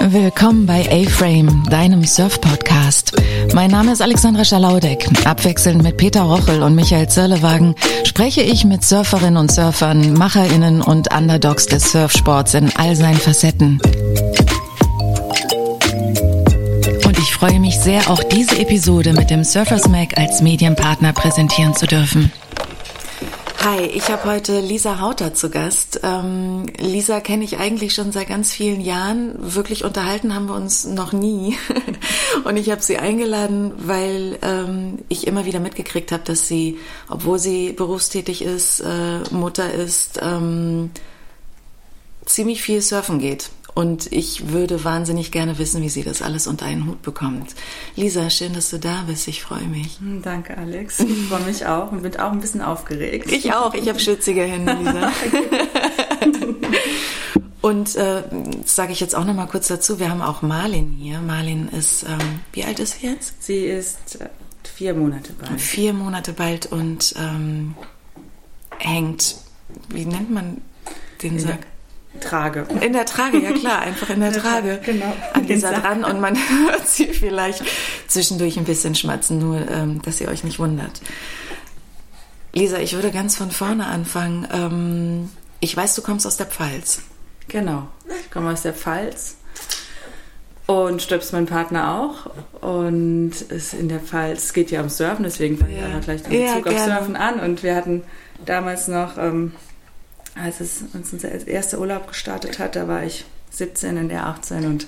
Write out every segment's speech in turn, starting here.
Willkommen bei A-Frame, deinem Surf-Podcast. Mein Name ist Alexandra Schalaudek. Abwechselnd mit Peter Rochel und Michael Zirlewagen spreche ich mit Surferinnen und Surfern, MacherInnen und Underdogs des Surfsports in all seinen Facetten. Und ich freue mich sehr, auch diese Episode mit dem Surfers Mac als Medienpartner präsentieren zu dürfen. Hi, ich habe heute Lisa Hauter zu Gast. Ähm, Lisa kenne ich eigentlich schon seit ganz vielen Jahren. Wirklich unterhalten haben wir uns noch nie. Und ich habe sie eingeladen, weil ähm, ich immer wieder mitgekriegt habe, dass sie, obwohl sie berufstätig ist, äh, Mutter ist, ähm, ziemlich viel surfen geht. Und ich würde wahnsinnig gerne wissen, wie sie das alles unter einen Hut bekommt. Lisa, schön, dass du da bist. Ich freue mich. Hm, danke, Alex. Ich freue mich auch und bin auch ein bisschen aufgeregt. Ich auch. Ich habe schwitzige Hände, Lisa. und äh, sage ich jetzt auch noch mal kurz dazu. Wir haben auch Marlin hier. Marlin ist, ähm, wie alt ist sie jetzt? Sie ist äh, vier Monate bald. Vier Monate bald und ähm, hängt, wie nennt man den Sack? Trage. In der Trage, ja klar, einfach in der Trage genau. an dieser dran und man hört sie vielleicht zwischendurch ein bisschen schmatzen, nur ähm, dass ihr euch nicht wundert. Lisa, ich würde ganz von vorne anfangen. Ähm, ich weiß, du kommst aus der Pfalz. Genau, ich komme aus der Pfalz und stöpst mein Partner auch. Und es in der Pfalz es geht ja um Surfen, deswegen fange ja. ich gleich den Bezug ja, auf Surfen an. Und wir hatten damals noch ähm, als es uns unser erster Urlaub gestartet hat, da war ich 17 und er 18 und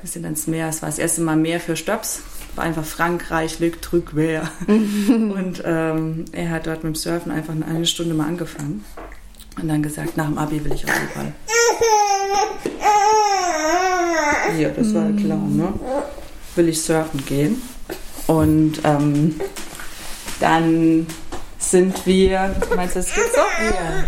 wir sind ans Meer. Es war das erste Mal Meer für Stops. War einfach Frankreich, Lück, Trückwehr. und ähm, er hat dort mit dem Surfen einfach eine Stunde mal angefangen und dann gesagt, nach dem Abi will ich auf jeden Fall. Ja, das war klar, ne? Will ich surfen gehen. Und ähm, dann sind wir, meinst du, das geht so? Ja.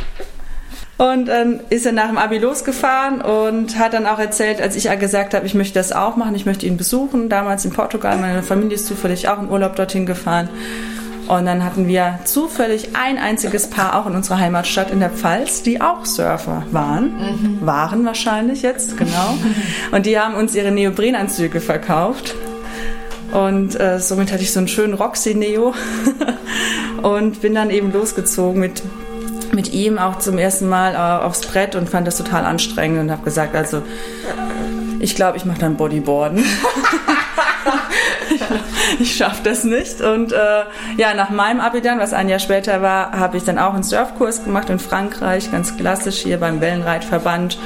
Und dann ist er nach dem Abi losgefahren und hat dann auch erzählt, als ich gesagt habe, ich möchte das auch machen, ich möchte ihn besuchen. Damals in Portugal, meine Familie ist zufällig auch in Urlaub dorthin gefahren. Und dann hatten wir zufällig ein einziges Paar auch in unserer Heimatstadt in der Pfalz, die auch Surfer waren. Mhm. Waren wahrscheinlich jetzt, genau. Und die haben uns ihre Neoprenanzüge verkauft. Und äh, somit hatte ich so einen schönen Roxy Neo und bin dann eben losgezogen mit mit ihm auch zum ersten Mal äh, aufs Brett und fand das total anstrengend und habe gesagt, also ich glaube, ich mache dann Bodyboarden. ich schaffe das nicht. Und äh, ja, nach meinem Abi dann, was ein Jahr später war, habe ich dann auch einen Surfkurs gemacht in Frankreich, ganz klassisch hier beim Wellenreitverband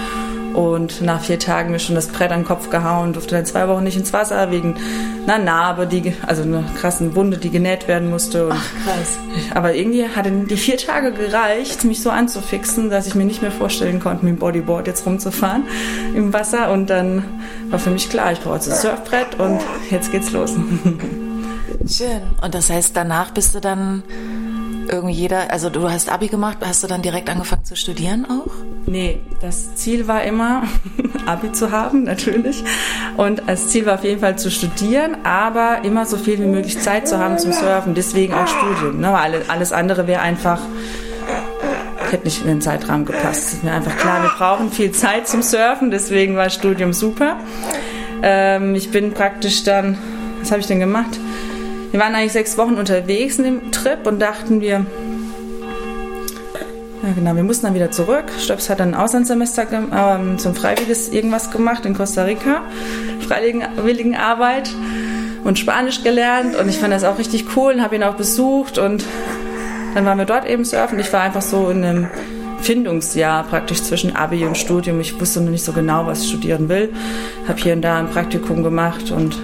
und nach vier Tagen mir schon das Brett an den Kopf gehauen, durfte dann zwei Wochen nicht ins Wasser wegen einer Narbe, die, also einer krassen Wunde, die genäht werden musste. Und, Ach, krass. Aber irgendwie hatte die vier Tage gereicht, mich so anzufixen, dass ich mir nicht mehr vorstellen konnte, mit dem Bodyboard jetzt rumzufahren im Wasser. Und dann war für mich klar, ich brauche jetzt ein Surfbrett und jetzt geht's los. Schön. Und das heißt, danach bist du dann irgendwie jeder, also du hast Abi gemacht, hast du dann direkt angefangen zu studieren auch? Nee, das Ziel war immer, Abi zu haben, natürlich. Und das Ziel war auf jeden Fall zu studieren, aber immer so viel wie möglich Zeit zu haben zum Surfen. Deswegen auch Studium. Ne? Weil alles andere wäre einfach, hätte nicht in den Zeitrahmen gepasst. Es ist mir einfach klar, wir brauchen viel Zeit zum Surfen, deswegen war Studium super. Ähm, ich bin praktisch dann, was habe ich denn gemacht? Wir waren eigentlich sechs Wochen unterwegs in dem Trip und dachten wir, ja genau, wir mussten dann wieder zurück. Stöps hat dann ein Auslandssemester ähm, zum Freiwilliges irgendwas gemacht in Costa Rica, freiwilligen Arbeit und Spanisch gelernt und ich fand das auch richtig cool und habe ihn auch besucht und dann waren wir dort eben surfen. Ich war einfach so in einem Findungsjahr praktisch zwischen Abi und Studium. Ich wusste noch nicht so genau, was ich studieren will. Habe hier und da ein Praktikum gemacht und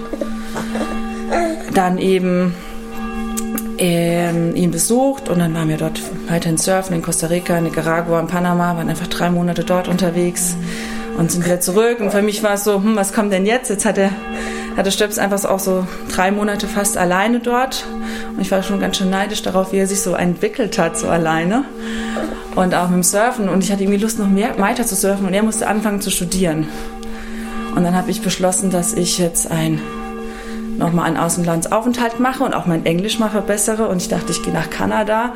dann eben ähm, ihn besucht und dann waren wir dort weiterhin surfen in Costa Rica, Nicaragua und Panama, waren einfach drei Monate dort unterwegs und sind wieder zurück. Und für mich war es so, hm, was kommt denn jetzt? Jetzt hatte, hatte Stöps einfach auch so drei Monate fast alleine dort. Und ich war schon ganz schön neidisch darauf, wie er sich so entwickelt hat, so alleine. Und auch mit dem Surfen. Und ich hatte irgendwie Lust, noch mehr weiter zu surfen. Und er musste anfangen zu studieren. Und dann habe ich beschlossen, dass ich jetzt ein nochmal einen Außenlandsaufenthalt mache und auch mein Englisch mal verbessere. Und ich dachte, ich gehe nach Kanada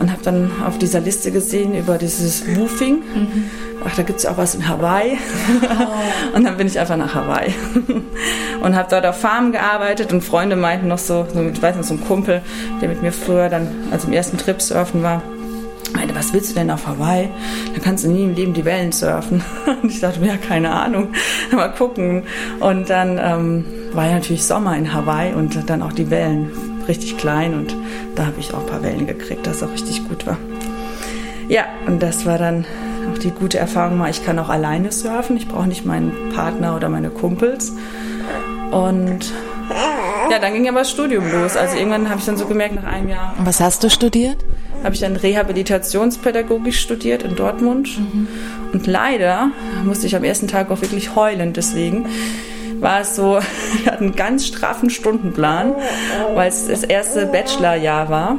und habe dann auf dieser Liste gesehen über dieses Woofing. Mhm. Ach, da gibt es auch was in Hawaii. Oh. und dann bin ich einfach nach Hawaii und habe dort auf Farmen gearbeitet und Freunde meinten noch so, so ich weiß nicht, so ein Kumpel, der mit mir früher dann, also im ersten Trip surfen war, meinte, was willst du denn auf Hawaii? Da kannst du nie im Leben die Wellen surfen. Und ich dachte mir, ja, keine Ahnung, mal gucken. Und dann ähm, war ja natürlich Sommer in Hawaii und dann auch die Wellen richtig klein und da habe ich auch ein paar Wellen gekriegt, das auch richtig gut war. Ja, und das war dann auch die gute Erfahrung mal, ich kann auch alleine surfen, ich brauche nicht meinen Partner oder meine Kumpels. Und ja, dann ging aber das Studium los. Also irgendwann habe ich dann so gemerkt, nach einem Jahr. Und was hast du studiert? Habe ich dann Rehabilitationspädagogik studiert in Dortmund. Mhm. Und leider musste ich am ersten Tag auch wirklich heulen deswegen war es so, wir hatten einen ganz straffen Stundenplan, weil es das erste Bachelorjahr war,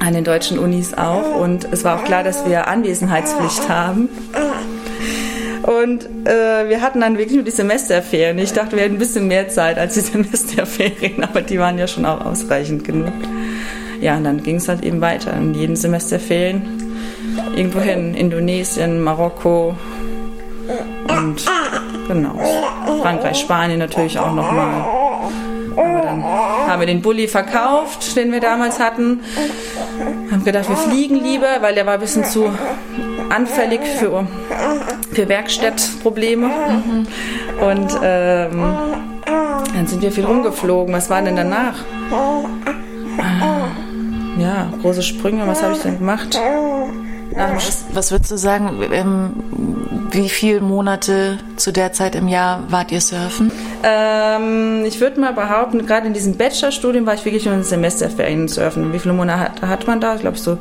an den deutschen Unis auch. Und es war auch klar, dass wir Anwesenheitspflicht haben. Und äh, wir hatten dann wirklich nur die Semesterferien. Ich dachte, wir hätten ein bisschen mehr Zeit als die Semesterferien, aber die waren ja schon auch ausreichend genug. Ja, und dann ging es halt eben weiter. In jeden Semesterferien irgendwohin, Indonesien, Marokko und genau. Frankreich, Spanien natürlich auch nochmal. Aber dann haben wir den Bulli verkauft, den wir damals hatten. Haben gedacht, wir fliegen lieber, weil der war ein bisschen zu anfällig für, für Werkstattprobleme. Und ähm, dann sind wir viel rumgeflogen. Was war denn danach? Ja, große Sprünge. Was habe ich denn gemacht? Was, was, würdest du sagen, ähm, wie viele Monate zu der Zeit im Jahr wart ihr surfen? Ähm, ich würde mal behaupten, gerade in diesem Bachelorstudium war ich wirklich nur in Semesterferien surfen. Wie viele Monate hat, hat man da? Ich glaube so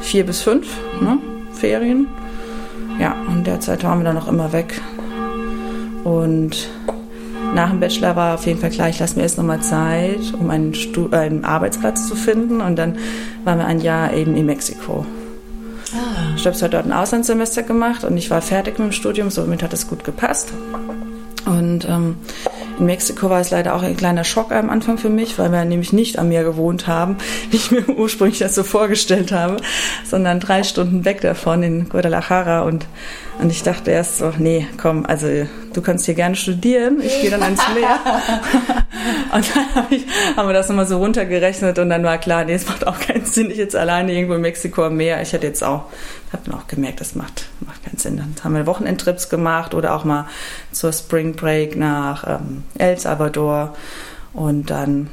vier bis fünf ne? Ferien. Ja, und derzeit waren wir dann auch immer weg. Und nach dem Bachelor war auf jeden Fall klar, ich lasse mir erst nochmal Zeit, um einen, einen Arbeitsplatz zu finden. Und dann waren wir ein Jahr eben in Mexiko. Ah. Ich habe dort ein Auslandssemester gemacht und ich war fertig mit dem Studium, somit hat es gut gepasst. Und ähm, in Mexiko war es leider auch ein kleiner Schock am Anfang für mich, weil wir nämlich nicht am Meer gewohnt haben, wie ich mir ursprünglich das so vorgestellt habe, sondern drei Stunden weg davon in Guadalajara. Und, und ich dachte erst so, nee, komm, also du kannst hier gerne studieren, ich gehe dann ans Meer. und dann hab ich, haben wir das nochmal so runtergerechnet und dann war klar, nee, es macht auch keinen Sinn, ich jetzt alleine irgendwo in Mexiko am Meer. Ich hätte jetzt auch, habe dann auch gemerkt, das macht, macht keinen Sinn. Dann haben wir Wochenendtrips gemacht oder auch mal zur Spring Break nach ähm, El Salvador und dann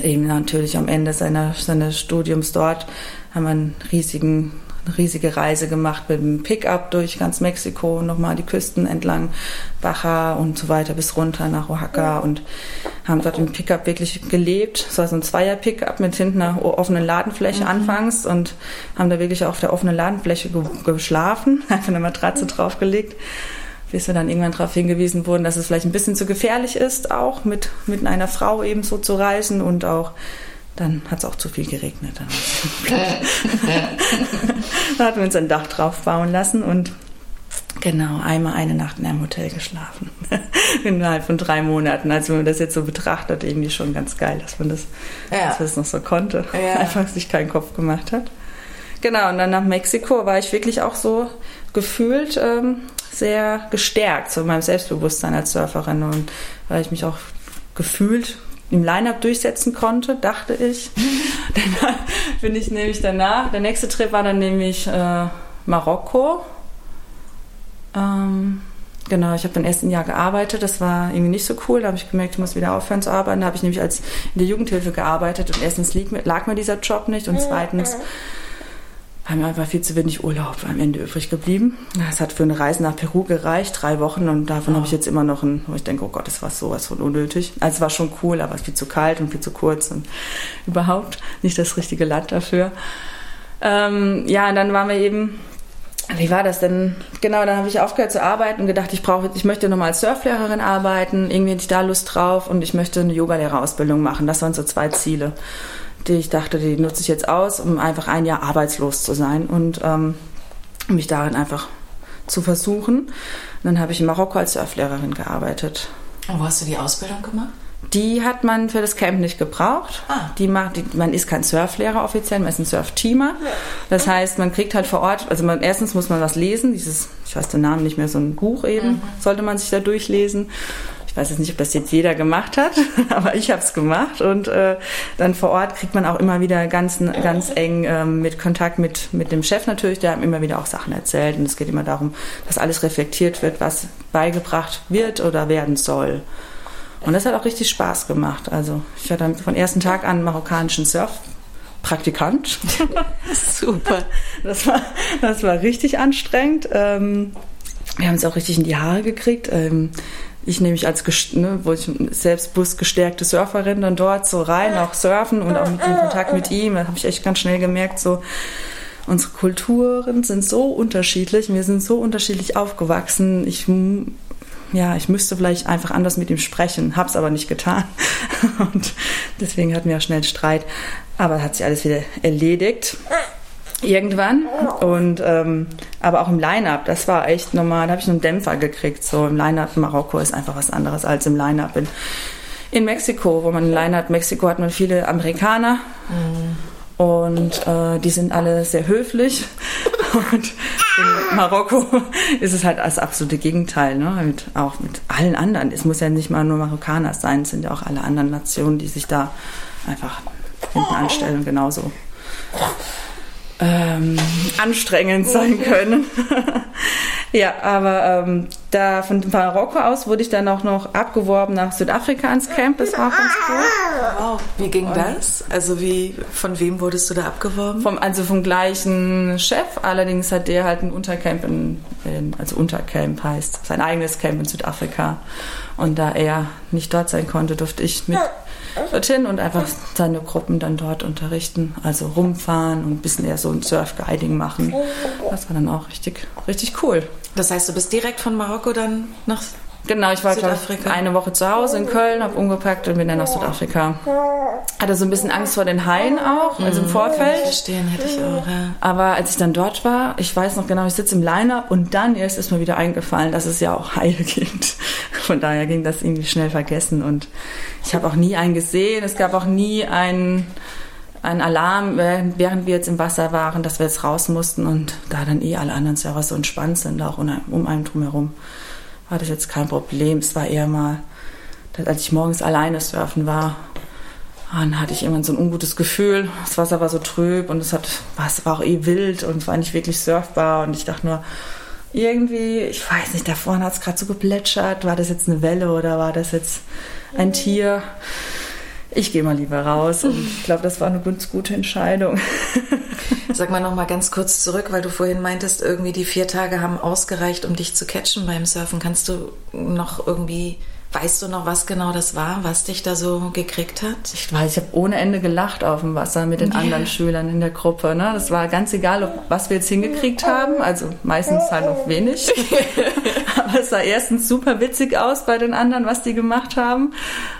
eben natürlich am Ende seiner, seines Studiums dort haben wir einen riesigen eine riesige Reise gemacht mit dem Pickup durch ganz Mexiko, nochmal die Küsten entlang, Baja und so weiter bis runter nach Oaxaca und haben dort im Pickup wirklich gelebt. Es war so ein Zweier-Pickup mit hinten einer offenen Ladenfläche mhm. anfangs und haben da wirklich auf der offenen Ladenfläche ge geschlafen, einfach eine Matratze draufgelegt bis wir dann irgendwann darauf hingewiesen wurden, dass es vielleicht ein bisschen zu gefährlich ist, auch mit, mit einer Frau eben so zu reisen und auch dann hat es auch zu viel geregnet. Dann, dann hatten wir uns ein Dach drauf bauen lassen und genau einmal eine Nacht in einem Hotel geschlafen. Innerhalb von drei Monaten. Also wenn man das jetzt so betrachtet, irgendwie schon ganz geil, dass man das, ja. dass man das noch so konnte. Ja. Einfach sich keinen Kopf gemacht hat. Genau, und dann nach Mexiko war ich wirklich auch so gefühlt ähm, sehr gestärkt, so in meinem Selbstbewusstsein als Surferin und weil ich mich auch gefühlt im Line-Up durchsetzen konnte, dachte ich. dann bin ich nämlich danach, der nächste Trip war dann nämlich äh, Marokko. Ähm, genau, ich habe dann erst ein Jahr gearbeitet, das war irgendwie nicht so cool, da habe ich gemerkt, ich muss wieder aufhören zu arbeiten. Da habe ich nämlich als in der Jugendhilfe gearbeitet und erstens lag mir dieser Job nicht und zweitens war mir einfach viel zu wenig Urlaub am Ende übrig geblieben. Es hat für eine Reise nach Peru gereicht, drei Wochen und davon oh. habe ich jetzt immer noch ein, wo ich denke, oh Gott, das war sowas von unnötig. Also es war schon cool, aber es ist viel zu kalt und viel zu kurz und überhaupt nicht das richtige Land dafür. Ähm, ja, und dann waren wir eben, wie war das denn? Genau, dann habe ich aufgehört zu arbeiten und gedacht, ich brauche, ich möchte nochmal als Surflehrerin arbeiten, irgendwie hätte ich da Lust drauf und ich möchte eine Yogalehrerausbildung machen. Das waren so zwei Ziele die ich dachte, die nutze ich jetzt aus, um einfach ein Jahr arbeitslos zu sein und ähm, mich darin einfach zu versuchen. Und dann habe ich in Marokko als Surflehrerin gearbeitet. Und wo hast du die Ausbildung gemacht? Die hat man für das Camp nicht gebraucht. Ah. Die macht, die, man ist kein Surflehrer offiziell, man ist ein Surfteamer. Das heißt, man kriegt halt vor Ort, also man, erstens muss man was lesen, dieses, ich weiß den Namen nicht mehr, so ein Buch eben, mhm. sollte man sich da durchlesen. Ich weiß jetzt nicht, ob das jetzt jeder gemacht hat, aber ich habe es gemacht. Und äh, dann vor Ort kriegt man auch immer wieder ganz, ganz eng ähm, mit Kontakt mit, mit dem Chef natürlich, der immer wieder auch Sachen erzählt. Und es geht immer darum, dass alles reflektiert wird, was beigebracht wird oder werden soll. Und das hat auch richtig Spaß gemacht. Also ich war dann von ersten Tag an marokkanischen Surfpraktikant. Super. Das war, das war richtig anstrengend. Ähm, wir haben es auch richtig in die Haare gekriegt. Ich nehme mich als ne, wo ich selbstbewusst gestärkte Surferin dann dort so rein, auch surfen und auch mit dem Kontakt mit ihm. Da habe ich echt ganz schnell gemerkt, so unsere Kulturen sind so unterschiedlich, wir sind so unterschiedlich aufgewachsen. Ich ja, ich müsste vielleicht einfach anders mit ihm sprechen, hab's aber nicht getan. Und deswegen hatten wir auch schnell Streit. Aber hat sich alles wieder erledigt. Irgendwann. Und ähm, aber auch im Line-Up, das war echt normal. Da habe ich einen Dämpfer gekriegt. So im Line-Up in Marokko ist einfach was anderes als im Line-Up in, in Mexiko, wo man im Line-Up Mexiko hat man viele Amerikaner. Mhm. Und äh, die sind alle sehr höflich. Und in Marokko ist es halt das absolute Gegenteil, ne? Mit, auch mit allen anderen. Es muss ja nicht mal nur Marokkaner sein, es sind ja auch alle anderen Nationen, die sich da einfach hinten anstellen, genauso ähm, anstrengend sein können. ja, aber ähm, da von Marokko aus wurde ich dann auch noch abgeworben nach Südafrika ans Camp. Das war auch ganz cool. Wow, wie ging das? Also wie, von wem wurdest du da abgeworben? Vom, also vom gleichen Chef. Allerdings hat der halt ein Untercamp in, in also Untercamp heißt sein eigenes Camp in Südafrika. Und da er nicht dort sein konnte, durfte ich mit dorthin und einfach seine Gruppen dann dort unterrichten. Also rumfahren und ein bisschen eher so ein Surf-Guiding machen. Das war dann auch richtig, richtig cool. Das heißt, du bist direkt von Marokko dann nach Genau, ich war Südafrika. eine Woche zu Hause in Köln, habe umgepackt und bin dann nach Südafrika. Hatte so ein bisschen Angst vor den Haien auch, also im mhm. Vorfeld. Verstehen hätte ich auch, ja. Aber als ich dann dort war, ich weiß noch genau, ich sitze im Line-Up und dann erst ist mir wieder eingefallen, dass es ja auch Haie gibt. Von daher ging das irgendwie schnell vergessen und ich habe auch nie einen gesehen. Es gab auch nie einen ein Alarm, während wir jetzt im Wasser waren, dass wir jetzt raus mussten und da dann eh alle anderen Server so entspannt sind, auch um einen drumherum war das jetzt kein Problem. Es war eher mal, als ich morgens alleine surfen war, dann hatte ich immer so ein ungutes Gefühl. Das Wasser war so trüb und es hat, es war auch eh wild und es war nicht wirklich surfbar und ich dachte nur, irgendwie, ich weiß nicht, da vorne hat es gerade so geplätschert. War das jetzt eine Welle oder war das jetzt ein Tier? Ich gehe mal lieber raus und ich glaube, das war eine ganz gute Entscheidung. Sag mal noch mal ganz kurz zurück, weil du vorhin meintest, irgendwie die vier Tage haben ausgereicht, um dich zu catchen beim Surfen. Kannst du noch irgendwie Weißt du noch, was genau das war, was dich da so gekriegt hat? Ich weiß, ich habe ohne Ende gelacht auf dem Wasser mit den yeah. anderen Schülern in der Gruppe. Ne? Das war ganz egal, ob, was wir jetzt hingekriegt haben. Also meistens halt noch wenig. Aber es sah erstens super witzig aus bei den anderen, was die gemacht haben.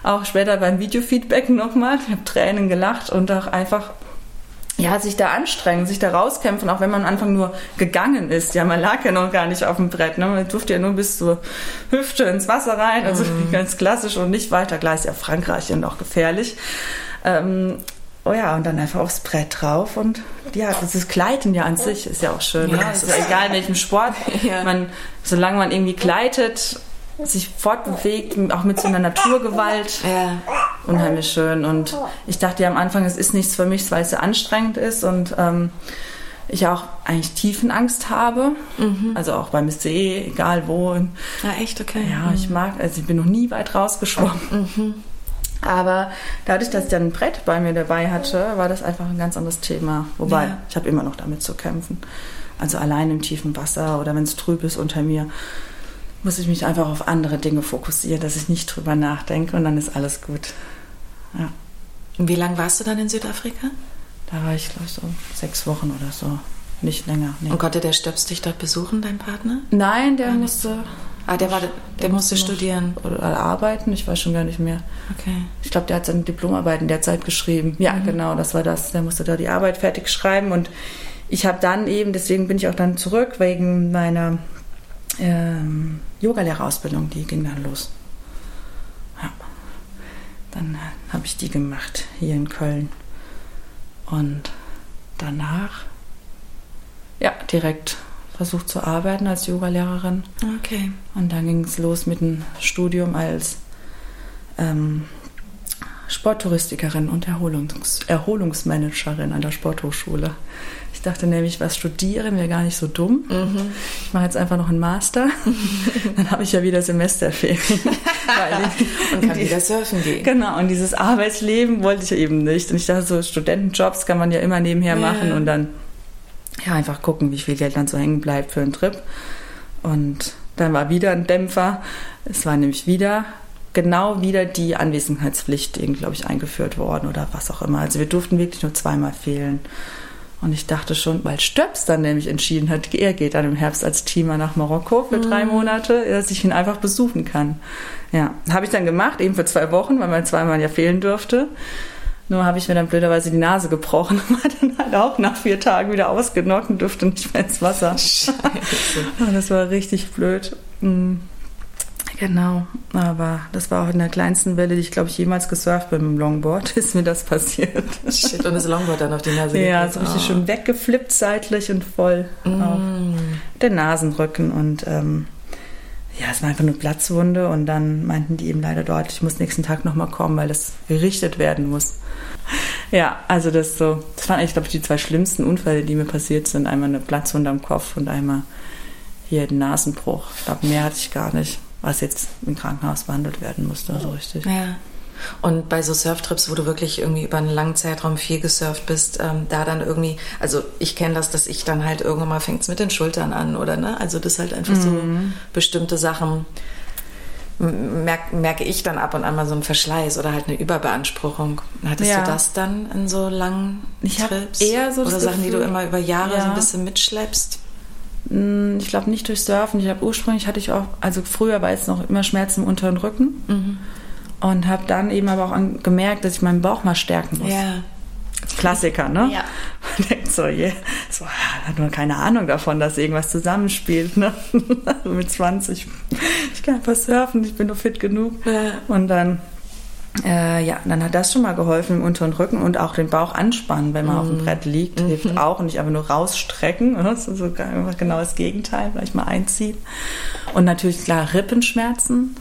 Auch später beim Videofeedback nochmal. Ich habe Tränen gelacht und auch einfach ja, sich da anstrengen, sich da rauskämpfen, auch wenn man am Anfang nur gegangen ist. Ja, man lag ja noch gar nicht auf dem Brett. Ne? Man durfte ja nur bis zur Hüfte ins Wasser rein, also mhm. ganz klassisch und nicht weiter. Klar ist ja Frankreich und auch gefährlich. Ähm, oh ja, und dann einfach aufs Brett drauf und ja, dieses Gleiten ja an sich ist ja auch schön. Ja, ne? ist ja egal in welchem Sport. Ja. Man, solange man irgendwie gleitet, sich fortbewegt, auch mit so einer Naturgewalt. Ja. Unheimlich schön. Und ich dachte ja am Anfang, es ist nichts für mich, weil es so anstrengend ist und ähm, ich auch eigentlich Tiefenangst habe. Mhm. Also auch beim See, egal wo. Ja, echt, okay. Ja, ich mhm. mag, also ich bin noch nie weit rausgeschwommen. Mhm. Aber dadurch, dass ich dann ein Brett bei mir dabei hatte, war das einfach ein ganz anderes Thema. Wobei, ja. ich habe immer noch damit zu kämpfen. Also allein im tiefen Wasser oder wenn es trüb ist unter mir, muss ich mich einfach auf andere Dinge fokussieren, dass ich nicht drüber nachdenke und dann ist alles gut. Ja. Und wie lange warst du dann in Südafrika? Da war ich, glaube ich, so sechs Wochen oder so. Nicht länger. Nee. Und konnte der Stöps dich dort besuchen, dein Partner? Nein, der musste. Ah, der, war, der, der musste studieren. Oder arbeiten, ich weiß schon gar nicht mehr. Okay. Ich glaube, der hat seine Diplomarbeit in der Zeit geschrieben. Ja, mhm. genau, das war das. Der musste da die Arbeit fertig schreiben und ich habe dann eben, deswegen bin ich auch dann zurück, wegen meiner ähm, Yogalehrerausbildung, die ging dann los. Ja. dann habe ich die gemacht hier in Köln. Und danach, ja, direkt versucht zu arbeiten als Yogalehrerin. Okay. Und dann ging es los mit dem Studium als ähm, Sporttouristikerin und Erholungs Erholungsmanagerin an der Sporthochschule. Ich dachte nämlich, was studieren wäre gar nicht so dumm. Mhm. Ich mache jetzt einfach noch einen Master. Dann habe ich ja wieder Semesterferien. und kann wieder surfen gehen. Genau, und dieses Arbeitsleben wollte ich eben nicht. Und ich dachte, so Studentenjobs kann man ja immer nebenher machen ja. und dann ja, einfach gucken, wie viel Geld dann so hängen bleibt für einen Trip. Und dann war wieder ein Dämpfer. Es war nämlich wieder genau wieder die Anwesenheitspflicht, glaube ich, eingeführt worden oder was auch immer. Also wir durften wirklich nur zweimal fehlen. Und ich dachte schon, weil Stöps dann nämlich entschieden hat, er geht dann im Herbst als Teamer nach Marokko für drei mhm. Monate, dass ich ihn einfach besuchen kann. Ja, habe ich dann gemacht, eben für zwei Wochen, weil man zweimal ja fehlen durfte. Nur habe ich mir dann blöderweise die Nase gebrochen und war dann halt auch nach vier Tagen wieder ausgenockt und durfte nicht mehr ins Wasser. Scheiße. das war richtig blöd. Mhm. Genau, aber das war auch in der kleinsten Welle, die ich glaube ich jemals gesurft bin mit dem Longboard, ist mir das passiert. Shit, und das Longboard dann auf die Nase Ja, so richtig oh. schön weggeflippt seitlich und voll mm. auf den Nasenrücken und ähm, ja, es war einfach eine Platzwunde und dann meinten die eben leider dort, ich muss nächsten Tag nochmal kommen, weil das gerichtet werden muss. Ja, also das so, das waren eigentlich, glaube ich, die zwei schlimmsten Unfälle, die mir passiert sind. Einmal eine Platzwunde am Kopf und einmal hier den Nasenbruch. Ich glaube, mehr hatte ich gar nicht was jetzt im Krankenhaus behandelt werden musste, so richtig. Ja. Und bei so Surftrips, wo du wirklich irgendwie über einen langen Zeitraum viel gesurft bist, ähm, da dann irgendwie, also ich kenne das, dass ich dann halt irgendwann mal fängt es mit den Schultern an, oder ne? Also das halt einfach mhm. so bestimmte Sachen merke merk ich dann ab und an mal so einen Verschleiß oder halt eine Überbeanspruchung. Hattest ja. du das dann in so langen ich Trips? Eher so oder Sachen, Gefühl, die du immer über Jahre ja. so ein bisschen mitschleppst? Hm, ich glaube nicht durch Surfen. Ich habe ursprünglich hatte ich auch, also früher war es noch immer Schmerzen im unteren Rücken mhm. und habe dann eben aber auch gemerkt, dass ich meinen Bauch mal stärken muss. Ja. Klassiker, ne? Ja. Man denkt so, yeah, so, hat man keine Ahnung davon, dass irgendwas zusammenspielt, ne? Mit 20, ich kann einfach surfen, ich bin nur fit genug. Ja. Und dann äh, ja, dann hat das schon mal geholfen im unteren Rücken und auch den Bauch anspannen, wenn man mhm. auf dem mhm. Brett liegt, mhm. hilft auch und nicht einfach nur rausstrecken. Das ist so genau das Gegenteil, vielleicht mal einziehen. Und natürlich klar Rippenschmerzen,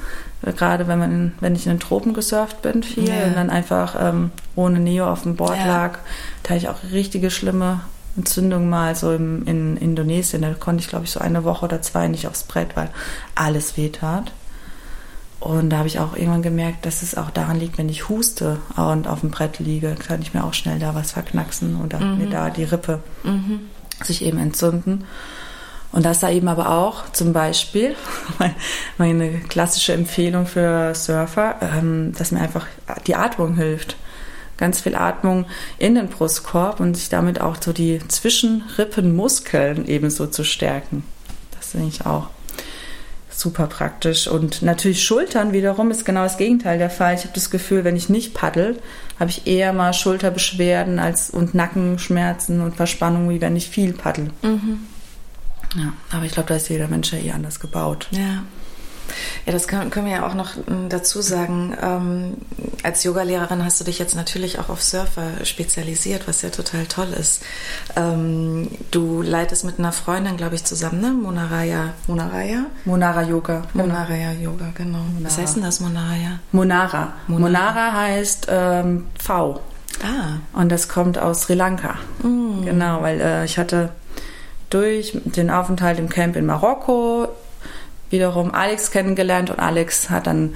gerade wenn man, wenn ich in den Tropen gesurft bin viel ja. und dann einfach ähm, ohne Neo auf dem Board ja. lag, da hatte ich auch richtige schlimme Entzündung mal so im, in Indonesien. Da konnte ich glaube ich so eine Woche oder zwei nicht aufs Brett, weil alles weh tat. Und da habe ich auch irgendwann gemerkt, dass es auch daran liegt, wenn ich huste und auf dem Brett liege, kann ich mir auch schnell da was verknacksen oder mhm. mir da die Rippe mhm. sich eben entzünden. Und das da eben aber auch zum Beispiel meine klassische Empfehlung für Surfer, ähm, dass mir einfach die Atmung hilft. Ganz viel Atmung in den Brustkorb und sich damit auch so die Zwischenrippenmuskeln ebenso zu stärken. Das finde ich auch super praktisch. Und natürlich Schultern wiederum ist genau das Gegenteil der Fall. Ich habe das Gefühl, wenn ich nicht paddel, habe ich eher mal Schulterbeschwerden als, und Nackenschmerzen und Verspannung, wie wenn ich viel paddel. Mhm. Ja, aber ich glaube, da ist jeder Mensch ja eh anders gebaut. Ja. Ja, das können, können wir ja auch noch hm, dazu sagen. Ähm, als Yogalehrerin hast du dich jetzt natürlich auch auf Surfer spezialisiert, was ja total toll ist. Ähm, du leitest mit einer Freundin, glaube ich, zusammen, ne? Monaraya. Monaraya? Monara Yoga. Genau. Monaraya Yoga, genau. Monara. Was heißt denn das, Monaraya? Monara. Monara, Monara heißt ähm, V. Ah. Und das kommt aus Sri Lanka. Mm. Genau, weil äh, ich hatte durch den Aufenthalt im Camp in Marokko wiederum Alex kennengelernt und Alex hat dann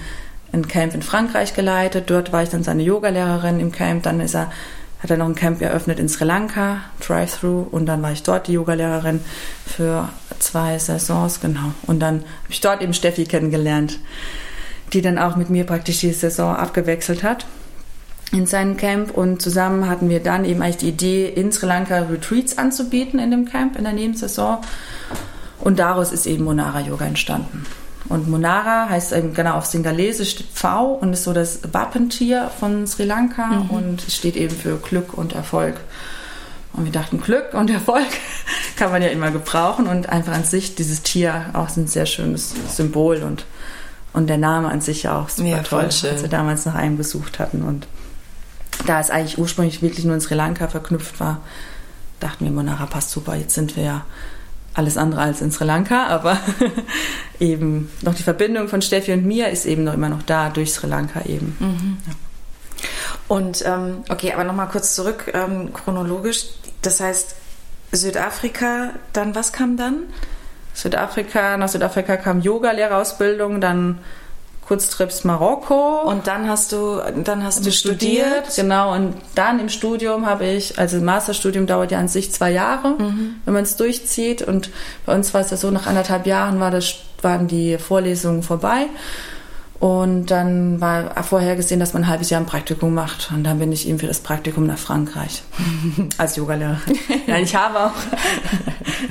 ein Camp in Frankreich geleitet. Dort war ich dann seine Yogalehrerin im Camp. Dann ist er, hat er noch ein Camp eröffnet in Sri Lanka, Drive-Thru. Und dann war ich dort die Yogalehrerin für zwei Saisons, genau. Und dann habe ich dort eben Steffi kennengelernt, die dann auch mit mir praktisch die Saison abgewechselt hat in seinem Camp und zusammen hatten wir dann eben eigentlich die Idee, in Sri Lanka Retreats anzubieten in dem Camp in der Nebensaison und daraus ist eben Monara Yoga entstanden. Und Monara heißt eben genau auf Singalesisch V und ist so das Wappentier von Sri Lanka mhm. und steht eben für Glück und Erfolg. Und wir dachten, Glück und Erfolg kann man ja immer gebrauchen und einfach an sich dieses Tier auch ein sehr schönes Symbol und Und der Name an sich ja auch super Ja, toll, schön. als wir damals nach einem gesucht hatten. Und da es eigentlich ursprünglich wirklich nur in Sri Lanka verknüpft war, dachten wir, Monara passt super, jetzt sind wir ja alles andere als in Sri Lanka, aber eben noch die Verbindung von Steffi und mir ist eben noch immer noch da, durch Sri Lanka eben. Und ähm, okay, aber nochmal kurz zurück, ähm, chronologisch. Das heißt, Südafrika, dann was kam dann? Südafrika, nach Südafrika kam Yoga-Lehrerausbildung, dann Kurztrips Marokko. Und dann hast du, dann hast du studiert. studiert. Genau, und dann im Studium habe ich, also Masterstudium dauert ja an sich zwei Jahre, wenn man es durchzieht. Und bei uns war es ja so, nach anderthalb Jahren war das, waren die Vorlesungen vorbei. Und dann war vorhergesehen, dass man ein halbes Jahr ein Praktikum macht. Und dann bin ich eben für das Praktikum nach Frankreich als Yogalehrerin. Nein, ich habe auch,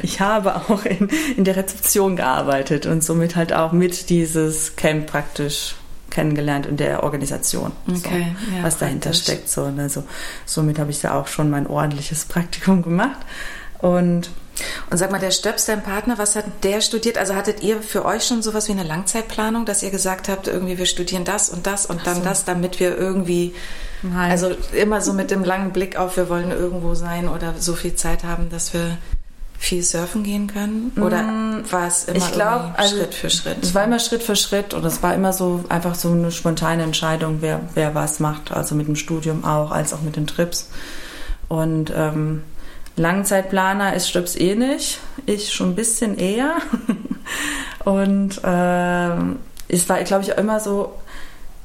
ich habe auch in, in der Rezeption gearbeitet und somit halt auch mit dieses Camp praktisch kennengelernt in der Organisation, Okay, so, ja, was dahinter praktisch. steckt. So, und also, somit habe ich da auch schon mein ordentliches Praktikum gemacht. Und Und sag mal, der Stöps, dein Partner, was hat der studiert? Also hattet ihr für euch schon sowas wie eine Langzeitplanung, dass ihr gesagt habt, irgendwie wir studieren das und das und dann so. das, damit wir irgendwie, Nein. also immer so mit dem langen Blick auf, wir wollen irgendwo sein oder so viel Zeit haben, dass wir viel surfen gehen können? Oder war es immer Mm, ich glaube, irgendwie also Schritt für Schritt? Es war immer Schritt für Schritt und es war immer so einfach so eine spontane Entscheidung, wer, wer was macht. Also mit dem Studium auch, als auch mit den Trips. Und ähm, Langzeitplaner ist Stöps eh nicht. Ich schon ein bisschen eher. und ähm, es war, glaube ich, auch immer so,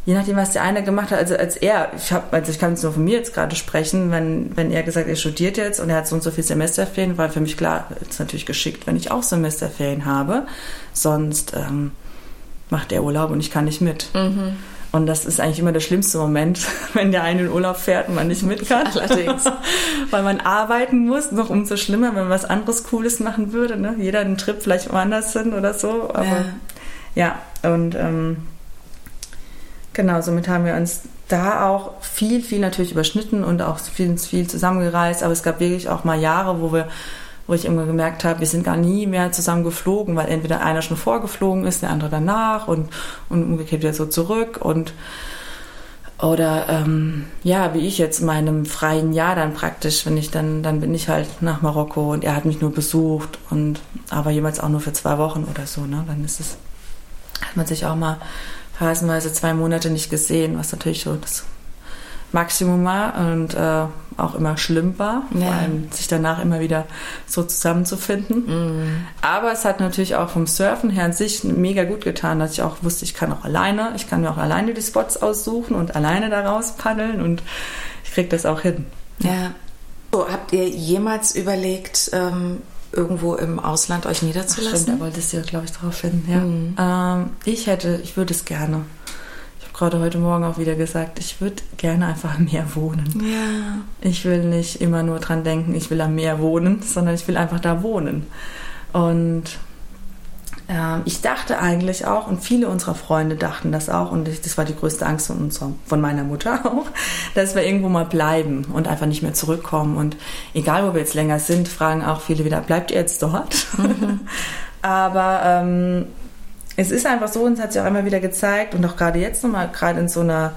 je nachdem, was der eine gemacht hat, also als er, ich hab, also ich kann jetzt nur von mir jetzt gerade sprechen, wenn, wenn er gesagt hat, er studiert jetzt und er hat so und so viel Semesterferien, war für mich klar, ist natürlich geschickt, wenn ich auch Semesterferien habe. Sonst ähm, macht er Urlaub und ich kann nicht mit. Und das ist eigentlich immer der schlimmste Moment, wenn der eine in Urlaub fährt und man nicht mit kann. Allerdings. Weil man arbeiten muss, noch umso schlimmer, wenn man was anderes Cooles machen würde. Ne? Jeder einen Trip vielleicht woanders hin oder so. Aber ja, und ähm, genau, somit haben wir uns da auch viel, viel natürlich überschnitten und auch viel, viel zusammengereist. Aber es gab wirklich auch mal Jahre, wo wir wo ich immer gemerkt habe, wir sind gar nie mehr zusammen geflogen, weil entweder einer schon vorgeflogen ist, der andere danach und, und umgekehrt wieder so zurück und oder ähm, ja, wie ich jetzt in meinem freien Jahr dann praktisch, wenn ich dann, dann bin ich halt nach Marokko und er hat mich nur besucht und aber jemals auch nur für zwei Wochen oder so, ne? Dann ist es, hat man sich auch mal phasenweise zwei Monate nicht gesehen, was natürlich so das Maximum war und äh, auch immer schlimm war, vor Ja. allem sich danach immer wieder so zusammenzufinden. Aber es hat natürlich auch vom Surfen her an sich mega gut getan, dass ich auch wusste, ich kann auch alleine, ich kann mir auch alleine die Spots aussuchen und alleine da raus paddeln und ich krieg das auch hin. Ja. So, habt ihr jemals überlegt, ähm, irgendwo im Ausland euch Stimmt, niederzulassen? da wolltest du ja, glaube ich, drauf hin. Ja. Ähm, ich hätte, ich würde es gerne. Gerade heute Morgen auch wieder gesagt, ich würde gerne einfach am Meer wohnen. ja. Ich will nicht immer nur dran denken, ich will am Meer wohnen, sondern ich will einfach da wohnen. Und ähm, ich dachte eigentlich auch, und viele unserer Freunde dachten das auch, und ich, das war die größte Angst von, unserer, von meiner Mutter auch, dass wir irgendwo mal bleiben und einfach nicht mehr zurückkommen. Und egal, wo wir jetzt länger sind, fragen auch viele wieder, bleibt ihr jetzt dort? Aber ähm, es ist einfach so, und es hat sich auch immer wieder gezeigt, und auch gerade jetzt nochmal, gerade in so einer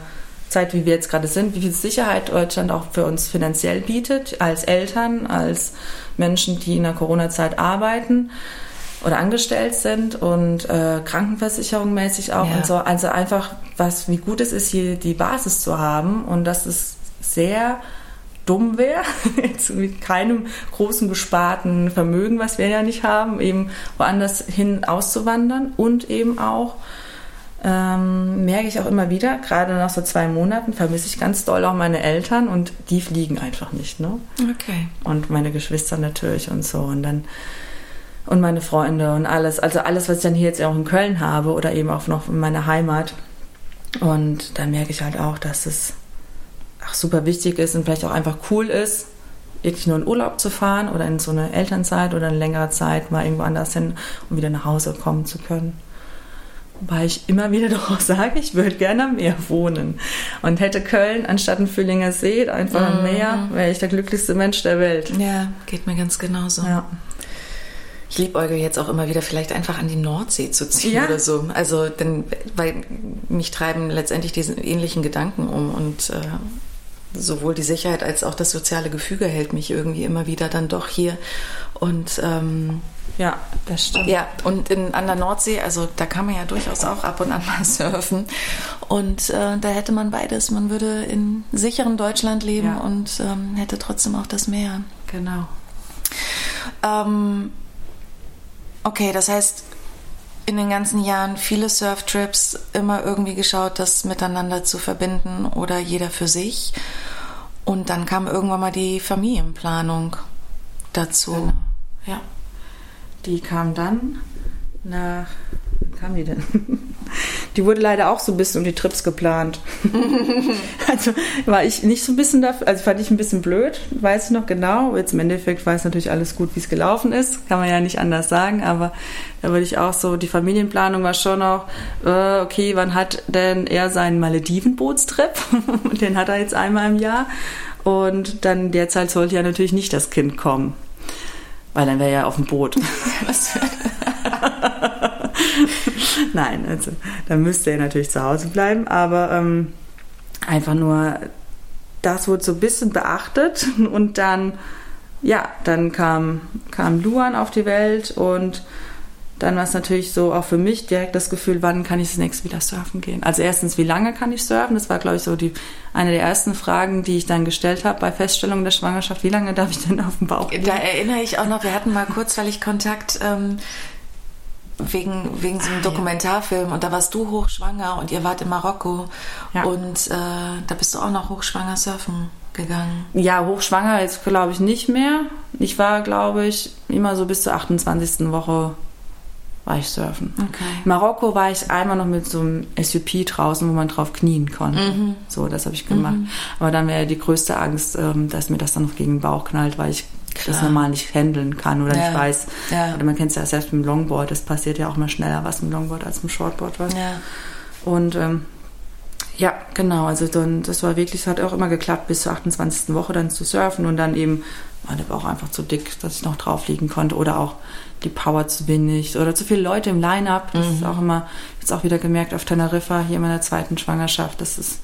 Zeit, wie wir jetzt gerade sind, wie viel Sicherheit Deutschland auch für uns finanziell bietet, als Eltern, als Menschen, die in der Corona-Zeit arbeiten oder angestellt sind und äh, Krankenversicherung mäßig auch Ja. und so. Also einfach, was, wie gut es ist, hier die Basis zu haben und dass es sehr dumm wäre, jetzt mit keinem großen gesparten Vermögen, was wir ja nicht haben, eben woanders hin auszuwandern und eben auch ähm, merke ich auch immer wieder, gerade nach so zwei Monaten vermisse ich ganz doll auch meine Eltern und die fliegen einfach nicht, ne? Okay. Und meine Geschwister natürlich und so und dann und meine Freunde und alles, also alles, was ich dann hier jetzt auch in Köln habe oder eben auch noch in meiner Heimat. Und dann merke ich halt auch, dass es auch super wichtig ist und vielleicht auch einfach cool ist, wirklich nur in Urlaub zu fahren oder in so eine Elternzeit oder eine längere Zeit mal irgendwo anders hin und wieder nach Hause kommen zu können. Wobei ich immer wieder doch auch sage, ich würde gerne am Meer wohnen. Und hätte Köln anstatt ein Fühlinger See einfach am Meer, wäre ich der glücklichste Mensch der Welt. Ja, geht mir ganz genauso. Ja. Ich liebe Olga jetzt auch immer wieder, vielleicht einfach an die Nordsee zu ziehen ja. oder so. Also, denn, weil mich treiben letztendlich diese ähnlichen Gedanken um und äh, sowohl die Sicherheit als auch das soziale Gefüge hält mich irgendwie immer wieder dann doch hier. Und ähm, ja, das stimmt. Ja, und in, an der Nordsee, also da kann man ja durchaus auch ab und an mal surfen. Und äh, da hätte man beides. Man würde in sicherem Deutschland leben ja. und ähm, hätte trotzdem auch das Meer. Genau. Ähm, okay, das heißt, in den ganzen Jahren viele Surftrips immer irgendwie geschaut, das miteinander zu verbinden oder jeder für sich. Und dann kam irgendwann mal die Familienplanung dazu. Genau. Ja. Die kam dann nach. Kam die denn? Die wurde leider auch so ein bisschen um die Trips geplant. also war ich nicht so ein bisschen dafür, also fand ich ein bisschen blöd, weiß ich noch genau. Jetzt im Endeffekt weiß natürlich alles gut, wie es gelaufen ist, kann man ja nicht anders sagen, aber da würde ich auch so, die Familienplanung war schon auch, äh, okay, wann hat denn er seinen Malediven-Bootstrip? Den hat er jetzt einmal im Jahr. Und dann derzeit sollte ja natürlich nicht das Kind kommen. Weil dann wäre er ja auf dem Boot. Nein, also dann müsste er natürlich zu Hause bleiben, aber ähm, einfach nur, das wurde so ein bisschen beachtet und dann, ja, dann kam, kam Luan auf die Welt und dann war es natürlich so auch für mich direkt das Gefühl, wann kann ich das nächste wieder surfen gehen. Also erstens, wie lange kann ich surfen? Das war, glaube ich, so die eine der ersten Fragen, die ich dann gestellt habe bei Feststellung der Schwangerschaft. Wie lange darf ich denn auf dem Bauch liegen? Da erinnere ich auch noch, wir hatten mal kurzweilig Kontakt ähm, wegen, wegen so einem ah, Dokumentarfilm und da warst du hochschwanger und ihr wart in Marokko ja. und äh, da bist du auch noch hochschwanger surfen gegangen. Ja, hochschwanger jetzt glaube ich nicht mehr. Ich war, glaube ich, immer so bis zur 28. Woche war ich surfen. Okay. In Marokko war ich einmal noch mit so einem SUP draußen, wo man drauf knien konnte. Mhm. So, das habe ich gemacht. Mhm. Aber dann wäre die größte Angst, ähm, dass mir das dann noch gegen den Bauch knallt, weil ich Klar. das normal nicht handeln kann oder ja. nicht weiß. Ja. Oder man kennt es ja selbst mit dem Longboard, das passiert ja auch mal schneller was mit dem Longboard als mit dem Shortboard was. Ja. Und ähm, ja, genau, also dann, das war wirklich, es hat auch immer geklappt, bis zur 28. Woche dann zu surfen und dann eben war der Bauch einfach zu dick, dass ich noch drauf liegen konnte oder auch die Power zu wenig oder zu viele Leute im Line-Up. Das mhm. ist auch immer, jetzt auch wieder gemerkt auf Teneriffa, hier in meiner zweiten Schwangerschaft, das ist,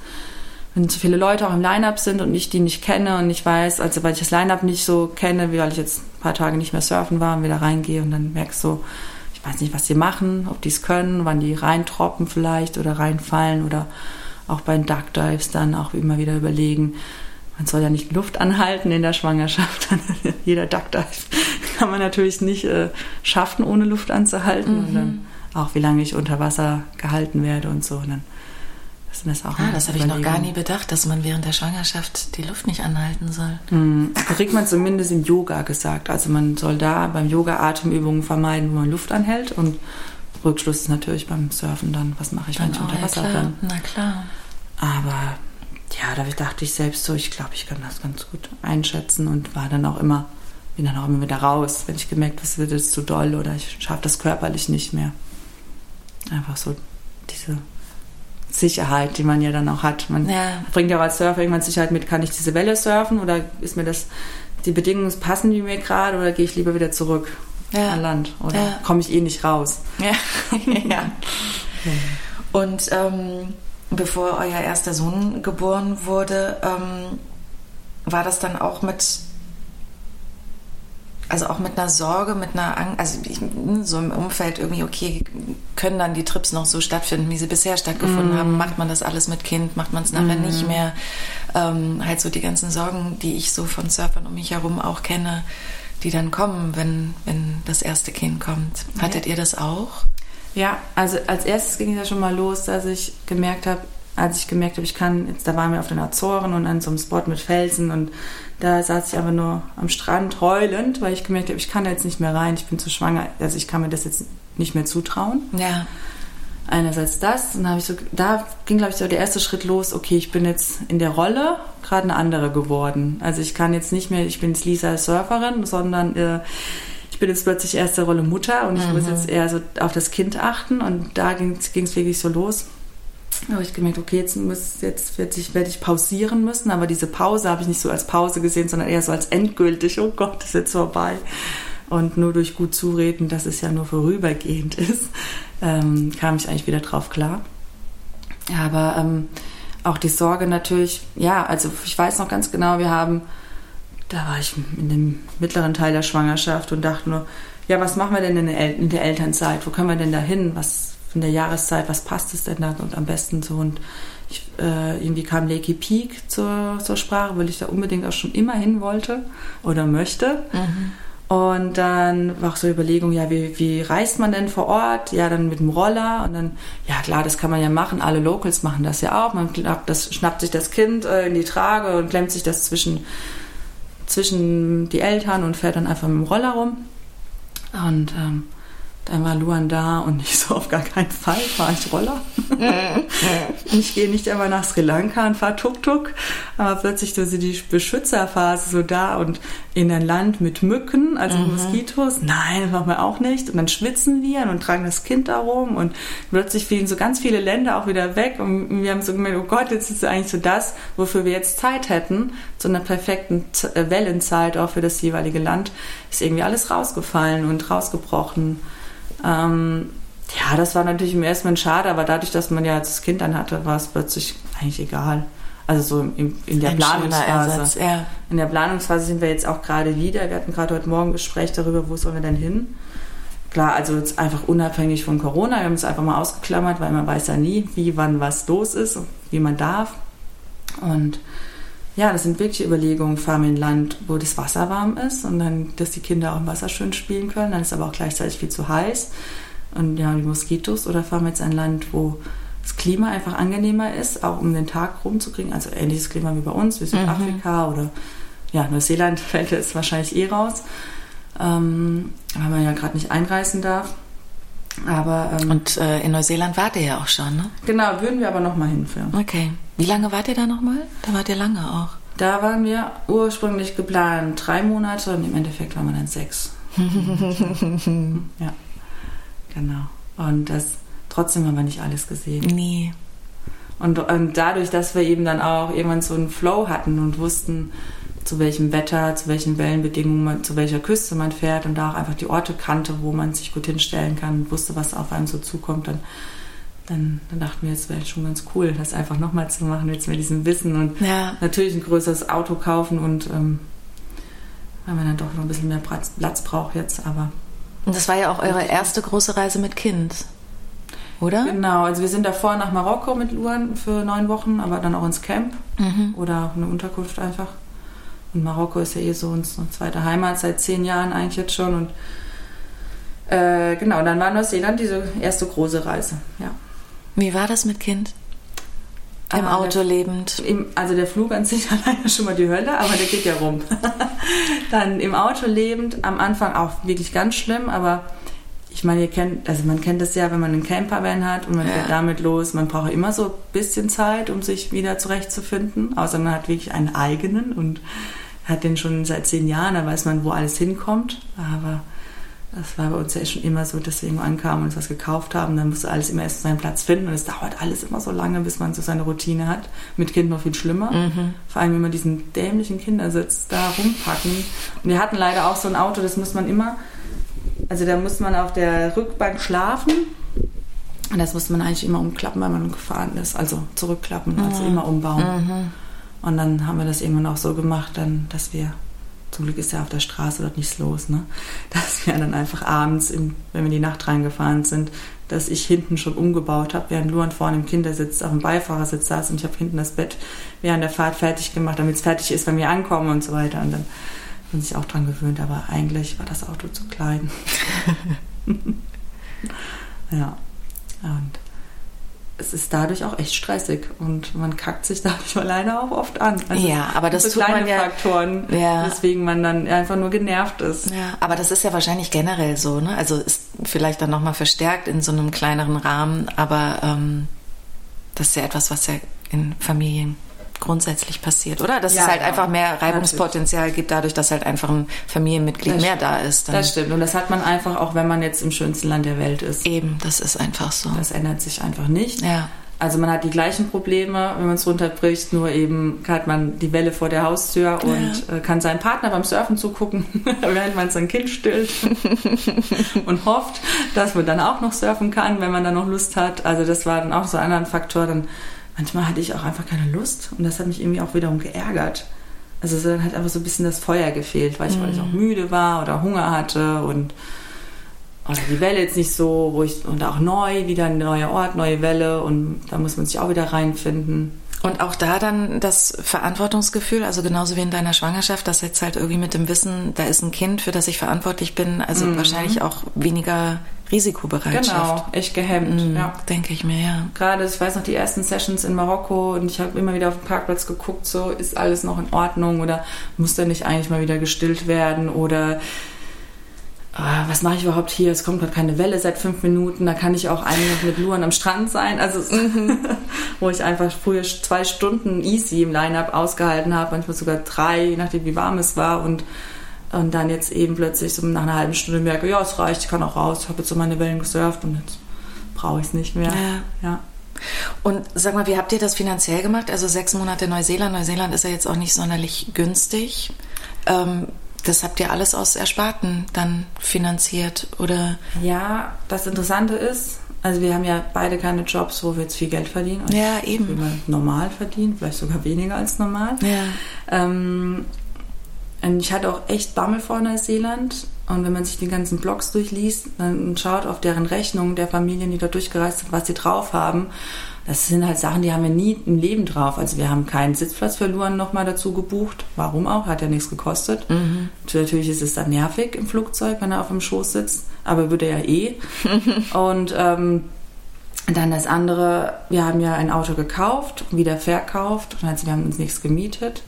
wenn zu viele Leute auch im Line-Up sind und ich die nicht kenne und ich weiß, also weil ich das Line-Up nicht so kenne, wie weil ich jetzt ein paar Tage nicht mehr surfen war und wieder reingehe und dann merkst du, ich weiß nicht, was sie machen, ob die es können, wann die reintroppen vielleicht oder reinfallen oder auch bei den Duck Dives dann auch immer wieder überlegen, man soll ja nicht Luft anhalten in der Schwangerschaft. Jeder Duckdive kann man natürlich nicht äh, schaffen, ohne Luft anzuhalten. Mhm. Und dann auch, wie lange ich unter Wasser gehalten werde und so. Und dann das, das, auch ah, das habe ich noch gar nie bedacht, dass man während der Schwangerschaft die Luft nicht anhalten soll. Mhm. Das kriegt man zumindest im Yoga gesagt. Also man soll da beim Yoga Atemübungen vermeiden, wo man Luft anhält. Und Rückschluss ist natürlich beim Surfen dann, was mache ich, wenn ich unter Wasser bin. Na klar. Aber ja, da dachte ich selbst so, ich glaube, ich kann das ganz gut einschätzen und war dann auch immer, bin dann auch immer wieder raus, wenn ich gemerkt habe, es wird jetzt zu doll oder ich schaffe das körperlich nicht mehr. Einfach so diese Sicherheit, die man ja dann auch hat. Man ja. bringt ja auch als Surfer irgendwann Sicherheit mit, kann ich diese Welle surfen oder ist mir das, die Bedingungen passen die mir gerade oder gehe ich lieber wieder zurück ja. an Land oder ja. komme ich eh nicht raus. Ja. ja. Und ähm, bevor euer erster Sohn geboren wurde, ähm, war das dann auch mit, also auch mit einer Sorge, mit einer Angst, also ich, so im Umfeld irgendwie, okay, können dann die Trips noch so stattfinden, wie sie bisher stattgefunden mm. haben? Macht man das alles mit Kind? Macht man es nachher mm. nicht mehr? Ähm, halt so die ganzen Sorgen, die ich so von Surfern um mich herum auch kenne, die dann kommen, wenn, wenn das erste Kind kommt. Hattet ja. ihr das auch? Ja, also als erstes ging es ja schon mal los, dass ich gemerkt habe, als ich gemerkt habe, ich kann, jetzt, da waren wir auf den Azoren und an so einem Spot mit Felsen und da saß ich aber nur am Strand heulend, weil ich gemerkt habe, ich kann da jetzt nicht mehr rein, ich bin zu schwanger, also ich kann mir das jetzt nicht mehr zutrauen. Ja. Einerseits das, und habe ich so, da ging, glaube ich, so der erste Schritt los, okay, ich bin jetzt in der Rolle gerade eine andere geworden. Also ich kann jetzt nicht mehr, ich bin jetzt Lisa Surferin, sondern äh, bin jetzt plötzlich erste Rolle Mutter und ich mhm. muss jetzt eher so auf das Kind achten und da ging es wirklich so los. Da habe ich gemerkt, okay, jetzt, muss, jetzt werde ich, werd ich pausieren müssen, aber diese Pause habe ich nicht so als Pause gesehen, sondern eher so als endgültig, oh Gott, ist jetzt vorbei. Und nur durch gut Zureden, dass es ja nur vorübergehend ist, ähm, kam ich eigentlich wieder drauf klar. Aber ähm, auch die Sorge natürlich, ja, also ich weiß noch ganz genau, wir haben, da war ich in dem mittleren Teil der Schwangerschaft und dachte nur, ja, was machen wir denn in der, El in der Elternzeit? Wo können wir denn da hin? Was in der Jahreszeit, was passt es denn da und am besten so? Und ich, äh, irgendwie kam Lakey Peak zur, zur Sprache, weil ich da unbedingt auch schon immer hin wollte oder möchte. Mhm. Und dann war auch so die Überlegung, ja, wie, wie reist man denn vor Ort? Ja, dann mit dem Roller. Und dann, ja klar, das kann man ja machen. Alle Locals machen das ja auch. Man schnappt, das, schnappt sich das Kind äh, in die Trage und klemmt sich das zwischen, zwischen die Eltern und fährt dann einfach mit dem Roller rum. Und ähm, dann war Luan da und ich so auf gar keinen Fall fahre ich Roller. ich gehe nicht einmal nach Sri Lanka und fahre Tuk-Tuk, aber plötzlich so die Beschützerphase so da und in ein Land mit Mücken, also mhm. Moskitos. Nein, das machen wir auch nicht. Und dann schwitzen wir und tragen das Kind da rum und plötzlich fliegen so ganz viele Länder auch wieder weg und wir haben so gemerkt, oh Gott, jetzt ist eigentlich so das, wofür wir jetzt Zeit hätten, zu einer perfekten äh, Wellenzeit auch für das jeweilige Land, ist irgendwie alles rausgefallen und rausgebrochen. Ähm, ja, das war natürlich im ersten Moment schade, aber dadurch, dass man ja das Kind dann hatte, war es plötzlich eigentlich egal. Also so in, in der Ein Planungsphase. Ersatz, ja. In der Planungsphase sind wir jetzt auch gerade wieder. Wir hatten gerade heute Morgen ein Gespräch darüber, wo sollen wir denn hin. Klar, also jetzt einfach unabhängig von Corona. Wir haben es einfach mal ausgeklammert, weil man weiß ja nie, wie, wann was los ist, wie man darf. Und ja, das sind wirklich Überlegungen, fahren wir in ein Land, wo das Wasser warm ist und dann, dass die Kinder auch im Wasser schön spielen können, dann ist aber auch gleichzeitig viel zu heiß und ja, die Moskitos oder fahren wir jetzt ein Land, wo das Klima einfach angenehmer ist, auch um den Tag rumzukriegen, also ähnliches Klima wie bei uns, wie Südafrika mhm. oder ja, Neuseeland fällt jetzt wahrscheinlich eh raus, ähm, weil man ja gerade nicht einreisen darf. Aber, ähm, Und äh, in Neuseeland wart ihr ja auch schon, ne? Genau, würden wir aber nochmal hinführen. Okay. Wie lange wart ihr da nochmal? Da wart ihr lange auch. Da waren wir ursprünglich geplant drei Monate und im Endeffekt waren wir dann sechs. ja, genau. Und das trotzdem haben wir nicht alles gesehen. Nee. Und, und dadurch, dass wir eben dann auch irgendwann so einen Flow hatten und wussten, zu welchem Wetter, zu welchen Wellenbedingungen, man, zu welcher Küste man fährt und da auch einfach die Orte kannte, wo man sich gut hinstellen kann und wusste, was auf einem so zukommt, dann, dann, dann dachten wir, es wäre schon ganz cool, das einfach nochmal zu machen, jetzt mit diesem Wissen und ja. natürlich ein größeres Auto kaufen und ähm, weil man dann doch noch ein bisschen mehr Platz, Platz braucht jetzt, aber. Und das war ja auch eure erste große Reise mit Kind, oder? Genau, also wir sind davor nach Marokko mit Luan für neun Wochen, aber dann auch ins Camp mhm. oder eine Unterkunft einfach. Und Marokko ist ja eh so unsere zweite Heimat seit zehn Jahren eigentlich jetzt schon. Und äh, genau, dann war Neuseeland diese erste große Reise, ja. Wie war das mit Kind? Im ah, Auto der, lebend? Im, also der Flug an sich alleine schon mal die Hölle, aber der geht ja rum. dann im Auto lebend, am Anfang auch wirklich ganz schlimm, aber ich meine, ihr kennt, also man kennt das ja, wenn man einen Campervan hat und man ja. fährt damit los, man braucht immer so ein bisschen Zeit, um sich wieder zurechtzufinden, außer man hat wirklich einen eigenen und hat den schon seit zehn Jahren, da weiß man, wo alles hinkommt. Aber das war bei uns ja schon immer so, dass wir irgendwo ankamen und uns was gekauft haben. Dann musste alles immer erst seinen Platz finden und es dauert alles immer so lange, bis man so seine Routine hat. Mit Kind noch viel schlimmer. Mhm. Vor allem, wenn man diesen dämlichen Kindersitz da rumpacken. Und wir hatten leider auch so ein Auto, das muss man immer, also da muss man auf der Rückbank schlafen. Und das muss man eigentlich immer umklappen, wenn man gefahren ist. Also zurückklappen, also mhm. immer umbauen. Mhm. Und dann haben wir das irgendwann auch so gemacht, dann, dass wir, zum Glück ist ja auf der Straße dort nichts los, ne? dass wir dann einfach abends, im, wenn wir in die Nacht reingefahren sind, dass ich hinten schon umgebaut habe, während Luan vorne im Kindersitz auf dem Beifahrersitz saß und ich habe hinten das Bett während der Fahrt fertig gemacht, damit es fertig ist, wenn wir ankommen und so weiter. Und dann haben sie sich auch dran gewöhnt, aber eigentlich war das Auto zu klein. ja. Und es ist dadurch auch echt stressig und man kackt sich dadurch leider auch oft an. Also ja, aber das tut kleine man ja, Faktoren, ja. weswegen man dann einfach nur genervt ist. Ja, aber das ist ja wahrscheinlich generell so, ne? Also ist vielleicht dann nochmal verstärkt in so einem kleineren Rahmen, aber ähm, das ist ja etwas, was ja in Familien grundsätzlich passiert, oder? Dass ja, es halt genau. einfach mehr Reibungspotenzial Natürlich. gibt, dadurch, dass halt einfach ein Familienmitglied das mehr stimmt. da ist. Das stimmt. Und das hat man einfach auch, wenn man jetzt im schönsten Land der Welt ist. Eben, das ist einfach so. Das ändert sich einfach nicht. Ja. Also man hat die gleichen Probleme, wenn man es runterbricht, nur eben hat man die Welle vor der Haustür und ja. Äh, kann seinem Partner beim Surfen zugucken, während man sein Kind stillt und hofft, dass man dann auch noch surfen kann, wenn man dann noch Lust hat. Also das war dann auch so ein anderer Faktor. Dann manchmal hatte ich auch einfach keine Lust und das hat mich irgendwie auch wiederum geärgert. Also dann hat einfach so ein bisschen das Feuer gefehlt, weil ich, mhm. weil ich auch müde war oder Hunger hatte und oder die Welle jetzt nicht so, wo ich, und auch neu, wieder ein neuer Ort, neue Welle und da muss man sich auch wieder reinfinden. Und auch da dann das Verantwortungsgefühl, also genauso wie in deiner Schwangerschaft, dass jetzt halt irgendwie mit dem Wissen, da ist ein Kind, für das ich verantwortlich bin, also mhm. wahrscheinlich auch weniger Risikobereitschaft. Genau, echt gehemmt, mhm, ja. Denke ich mir, ja. Gerade, ich weiß noch, die ersten Sessions in Marokko und ich habe immer wieder auf dem Parkplatz geguckt, so ist alles noch in Ordnung oder muss da nicht eigentlich mal wieder gestillt werden oder ah, was mache ich überhaupt hier? Es kommt gerade keine Welle seit fünf Minuten, da kann ich auch eigentlich mit Luan am Strand sein. Also mhm. wo ich einfach früher zwei Stunden easy im Line-Up ausgehalten habe, manchmal sogar drei, je nachdem wie warm es war und und dann jetzt eben plötzlich so nach einer halben Stunde merke, ja, es reicht, ich kann auch raus, ich habe jetzt so meine Wellen gesurft und jetzt brauche ich es nicht mehr. Ja. ja. Und sag mal, wie habt ihr das finanziell gemacht? Also sechs Monate Neuseeland. Neuseeland ist ja jetzt auch nicht sonderlich günstig. Ähm, das habt ihr alles aus Ersparten dann finanziert, oder? Ja, das Interessante ist, also wir haben ja beide keine Jobs, wo wir jetzt viel Geld verdienen. Also ja, eben. Wir normal verdienen, vielleicht sogar weniger als normal. Ja. Ähm, ich hatte auch echt Bammel vor Neuseeland. Und wenn man sich die ganzen Blogs durchliest dann schaut auf deren Rechnungen der Familien, die dort durchgereist sind, was sie drauf haben, das sind halt Sachen, die haben wir nie im Leben drauf. Also wir haben keinen Sitzplatz Luan nochmal dazu gebucht. Warum auch? Hat ja nichts gekostet. Mhm. Natürlich ist es dann nervig im Flugzeug, wenn er auf dem Schoß sitzt, aber würde er ja eh. und ähm, dann das andere, wir haben ja ein Auto gekauft und wieder verkauft. Und also wir haben uns nichts gemietet.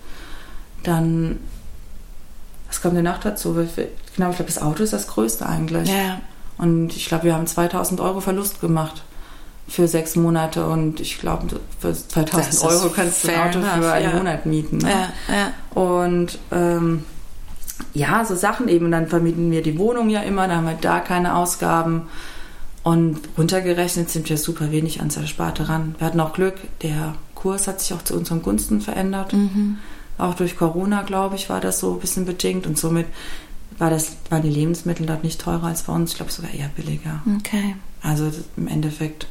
Dann, was kommt denn noch dazu? Genau, ich glaube, das Auto ist das Größte eigentlich. Ja. Und ich glaube, wir haben 2000 Euro Verlust gemacht für sechs Monate und ich glaube, für 2000 Euro kannst du ein Auto enough, für einen ja. Monat mieten. Ne? Ja, ja. Und ähm, ja, so Sachen eben. Dann vermieten wir die Wohnung ja immer, da haben wir da keine Ausgaben. Und runtergerechnet sind wir super wenig ans Ersparte ran. Wir hatten auch Glück, der Kurs hat sich auch zu unseren Gunsten verändert. Mhm. Auch durch Corona, glaube ich, war das so ein bisschen bedingt und somit war das, waren die Lebensmittel dort nicht teurer als bei uns. Ich glaube sogar eher billiger. Okay. Also im Endeffekt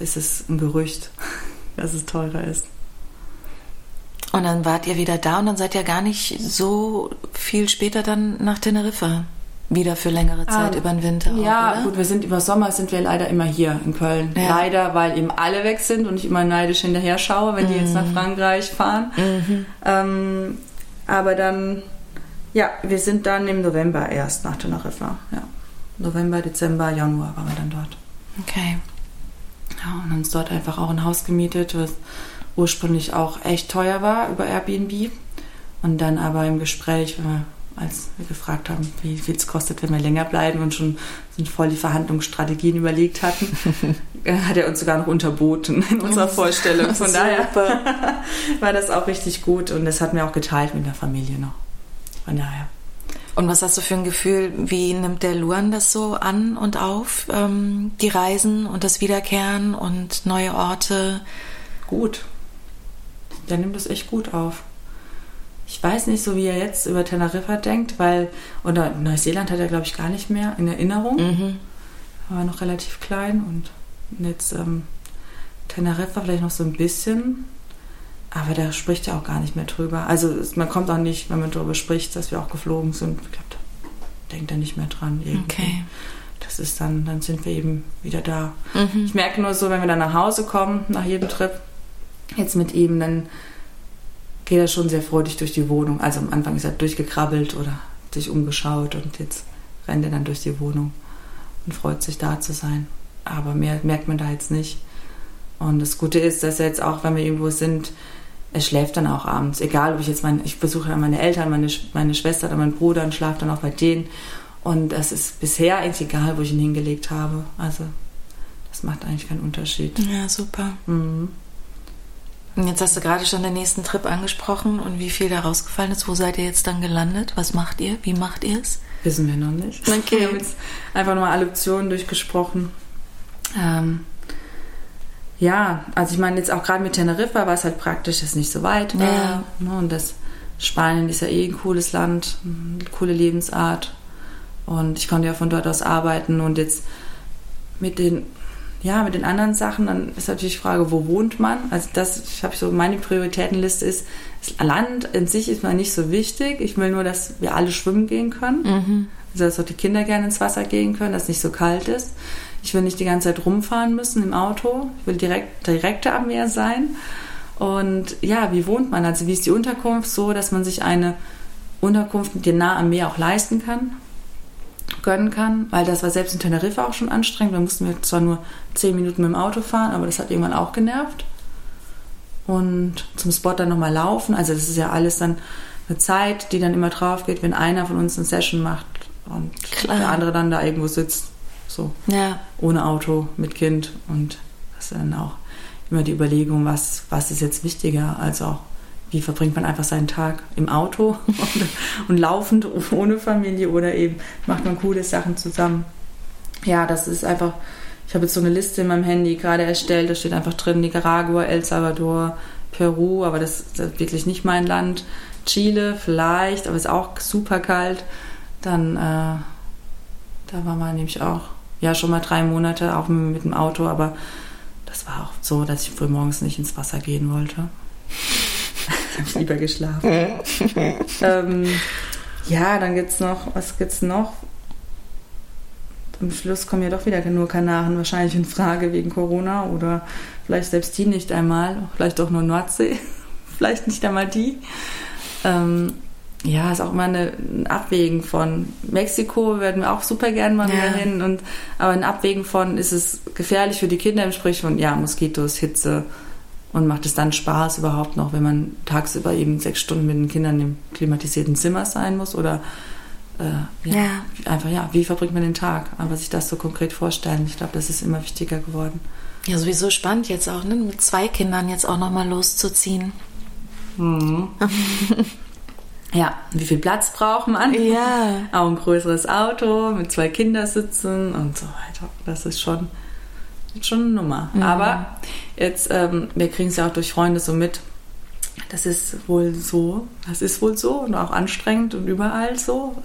ist es ein Gerücht, dass es teurer ist. Und dann wart ihr wieder da und dann seid ihr gar nicht so viel später dann nach Teneriffa. Wieder für längere Zeit ah, über den Winter. Ja, auch, gut, wir sind über Sommer sind wir leider immer hier in Köln. Ja. Leider, weil eben alle weg sind und ich immer neidisch hinterher schaue, wenn mhm. die jetzt nach mhm. Frankreich fahren. Mhm. Ähm, aber dann, ja, wir sind dann im November erst nach Teneriffa. Ja. November, Dezember, Januar waren wir dann dort. Okay. Ja, und uns dort einfach auch ein Haus gemietet, was ursprünglich auch echt teuer war über Airbnb. Und dann aber im Gespräch, wir, als wir gefragt haben, wie viel es kostet, wenn wir länger bleiben und schon sind voll die Verhandlungsstrategien überlegt hatten, hat er uns sogar noch unterboten in unserer Vorstellung. Von daher war das auch richtig gut und das hatten wir auch geteilt mit der Familie noch. Von daher. Und was hast du für ein Gefühl, wie nimmt der Luan das so an und auf, ähm, die Reisen und das Wiederkehren und neue Orte? Gut. Der nimmt das echt gut auf. Ich weiß nicht, so wie er jetzt über Teneriffa denkt, weil, oder Neuseeland hat er, glaube ich, gar nicht mehr in Erinnerung. Mhm. Er war noch relativ klein und jetzt ähm, Teneriffa vielleicht noch so ein bisschen. Aber da spricht er auch gar nicht mehr drüber. Also man kommt auch nicht, wenn man darüber spricht, dass wir auch geflogen sind. Ich glaube, da denkt er nicht mehr dran. Irgendwie. Okay. Das ist dann, dann sind wir eben wieder da. Mhm. Ich merke nur so, wenn wir dann nach Hause kommen, nach jedem Trip, jetzt mit ihm, dann geht er schon sehr freudig durch die Wohnung. Also am Anfang ist er durchgekrabbelt oder sich umgeschaut und jetzt rennt er dann durch die Wohnung und freut sich da zu sein. Aber mehr merkt man da jetzt nicht. Und das Gute ist, dass er jetzt auch, wenn wir irgendwo sind, er schläft dann auch abends. Egal, ob ich jetzt meine, ich besuche meine Eltern, meine, meine Schwester oder meinen Bruder und schlafe dann auch bei denen. Und das ist bisher eigentlich egal, wo ich ihn hingelegt habe. Also, das macht eigentlich keinen Unterschied. Ja, super. Mhm. Und jetzt hast du gerade schon den nächsten Trip angesprochen und wie viel da rausgefallen ist. Wo seid ihr jetzt dann gelandet? Was macht ihr? Wie macht ihr es? Wissen wir noch nicht. Okay. Wir haben jetzt einfach nochmal alle Optionen durchgesprochen. Ähm, ja, also ich meine jetzt auch gerade mit Teneriffa war es halt praktisch, dass es nicht so weit war. Ja. Ne, und das Spanien ist ja eh ein cooles Land, eine coole Lebensart. Und ich konnte ja von dort aus arbeiten und jetzt mit den ja, mit den anderen Sachen, dann ist natürlich die Frage, wo wohnt man? Also das, ich habe so, meine Prioritätenliste ist, das Land in sich ist mir nicht so wichtig. Ich will nur, dass wir alle schwimmen gehen können. Mhm. Also dass auch die Kinder gerne ins Wasser gehen können, dass es nicht so kalt ist. Ich will nicht die ganze Zeit rumfahren müssen im Auto. Ich will direkt, direkter am Meer sein. Und ja, wie wohnt man? Also wie ist die Unterkunft so, dass man sich eine Unterkunft die nah am Meer auch leisten kann? Gönnen kann, weil das war selbst in Teneriffa auch schon anstrengend. Da mussten wir zwar nur zehn Minuten mit dem Auto fahren, aber das hat irgendwann auch genervt. Und zum Spot dann nochmal laufen. Also das ist ja alles dann eine Zeit, die dann immer drauf geht, wenn einer von uns eine Session macht und Klar. der andere dann da irgendwo sitzt. So. Ja. Ohne Auto, mit Kind. Und das ist dann auch immer die Überlegung, was, was ist jetzt wichtiger, als auch wie verbringt man einfach seinen Tag im Auto und, und, laufend ohne Familie oder eben macht man coole Sachen zusammen. Ja, das ist einfach, ich habe jetzt so eine Liste in meinem Handy gerade erstellt, da steht einfach drin Nicaragua, El Salvador, Peru, aber das ist wirklich nicht mein Land. Chile vielleicht, aber ist auch super kalt. Dann, äh, da war man nämlich auch, ja, schon mal drei Monate, auch mit dem Auto, aber das war auch so, dass ich früh morgens nicht ins Wasser gehen wollte lieber geschlafen. ähm, ja, dann gibt es noch, was gibt's noch? Am Schluss kommen ja doch wieder nur Kanaren wahrscheinlich in Frage wegen Corona oder vielleicht selbst die nicht einmal, vielleicht auch nur Nordsee, vielleicht nicht einmal die. Ähm, ja, ist auch immer eine, ein Abwägen von Mexiko werden wir auch super gern mal ja. wieder hin und aber ein Abwägen von ist es gefährlich für die Kinder im Sprich von ja Moskitos, Hitze, und macht es dann Spaß überhaupt noch, wenn man tagsüber eben sechs Stunden mit den Kindern im klimatisierten Zimmer sein muss oder äh, ja, ja. einfach ja, wie verbringt man den Tag? Aber sich das so konkret vorstellen, ich glaube, das ist immer wichtiger geworden. Ja, sowieso spannend jetzt auch, ne? mit zwei Kindern jetzt auch nochmal loszuziehen. Mhm. ja, wie viel Platz braucht man? Ja. Auch ein größeres Auto mit zwei Kindersitzen und so weiter. Das ist schon schon eine Nummer. Mhm. Aber jetzt, ähm, wir kriegen es ja auch durch Freunde so mit. Das ist wohl so, das ist wohl so und auch anstrengend und überall so.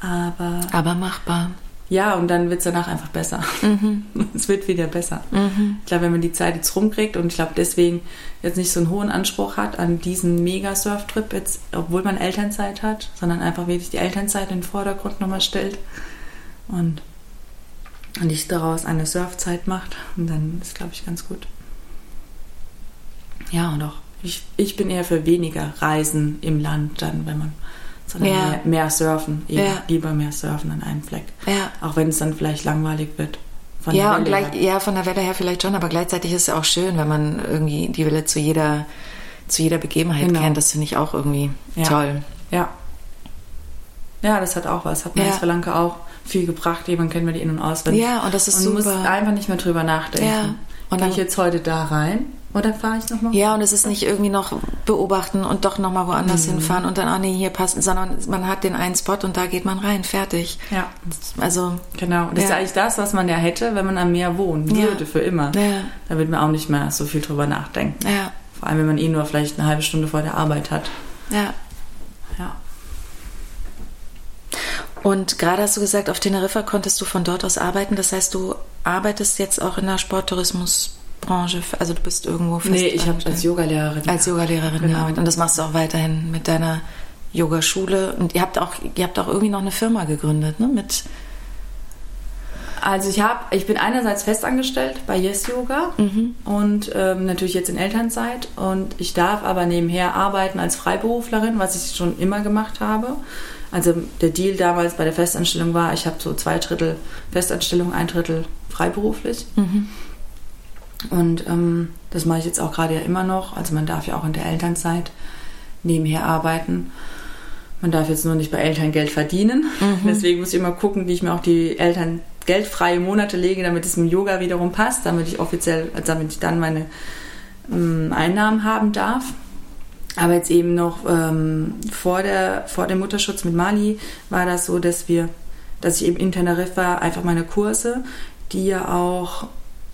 Aber, aber machbar. Ja, und dann wird es danach einfach besser. Mhm. es wird wieder besser. Mhm. Ich glaube, wenn man die Zeit jetzt rumkriegt und ich glaube, deswegen jetzt nicht so einen hohen Anspruch hat an diesen Mega-Surf-Trip, jetzt, obwohl man Elternzeit hat, sondern einfach wirklich die Elternzeit in den Vordergrund nochmal stellt. Und und ich daraus eine Surfzeit macht. Und dann ist, glaube ich, ganz gut. Ja, und auch ich, ich bin eher für weniger Reisen im Land, dann, wenn man sondern ja. mehr, mehr, surfen, ja. lieber mehr surfen an einem Fleck. Ja. Auch wenn es dann vielleicht langweilig wird. ja, und gleich, ja, von der Welle her vielleicht schon, aber gleichzeitig ist es auch schön, wenn man irgendwie die Welle zu jeder, zu jeder Begebenheit genau. kennt. Das finde ich auch irgendwie toll. Ja. Ja, das hat auch was. Hat mir ja. Sri Lanka auch viel gebracht. Jemand kennt mir die in- und auswendig. Ja, und das ist und super. Du musst einfach nicht mehr drüber nachdenken. Ja. Und Gehe ich jetzt heute da rein? Oder fahre ich nochmal? Ja, und es ist nicht irgendwie noch beobachten und doch nochmal woanders mhm. hinfahren und dann, ah nee, hier passt, sondern man hat den einen Spot und da geht man rein, fertig. Ja. Also. Genau. Das ja. ist eigentlich das, was man ja hätte, wenn man am Meer wohnen würde, ja. für immer. Ja. Da wird man auch nicht mehr so viel drüber nachdenken. Ja. Vor allem, wenn man eh nur vielleicht eine halbe Stunde vor der Arbeit hat. Ja. Ja. Und gerade hast du gesagt, auf Teneriffa konntest du von dort aus arbeiten. Das heißt, du arbeitest jetzt auch in der Sporttourismusbranche. Also du bist irgendwo fest. Nee, ich habe als Yogalehrerin. Als Yogalehrerin genau. gearbeitet. Und das machst du auch weiterhin mit deiner Yogaschule. Und ihr habt auch, ihr habt auch irgendwie noch eine Firma gegründet, ne? Mit also ich habe, ich bin einerseits festangestellt bei Yes Yoga mhm. und ähm, natürlich jetzt in Elternzeit und ich darf aber nebenher arbeiten als Freiberuflerin, was ich schon immer gemacht habe. Also der Deal damals bei der Festanstellung war, ich habe so zwei Drittel Festanstellung, ein Drittel freiberuflich. Mhm. Und ähm, das mache ich jetzt auch gerade ja immer noch. Also man darf ja auch in der Elternzeit nebenher arbeiten. Man darf jetzt nur nicht bei Eltern Geld verdienen. Mhm. Deswegen muss ich immer gucken, wie ich mir auch die Eltern geldfreie Monate lege, damit es im Yoga wiederum passt, damit ich offiziell, damit ich dann meine ähm, Einnahmen haben darf. Aber jetzt eben noch ähm, vor, der, vor dem Mutterschutz mit Mali war das so, dass wir, dass ich eben in Teneriffa einfach meine Kurse, die ja auch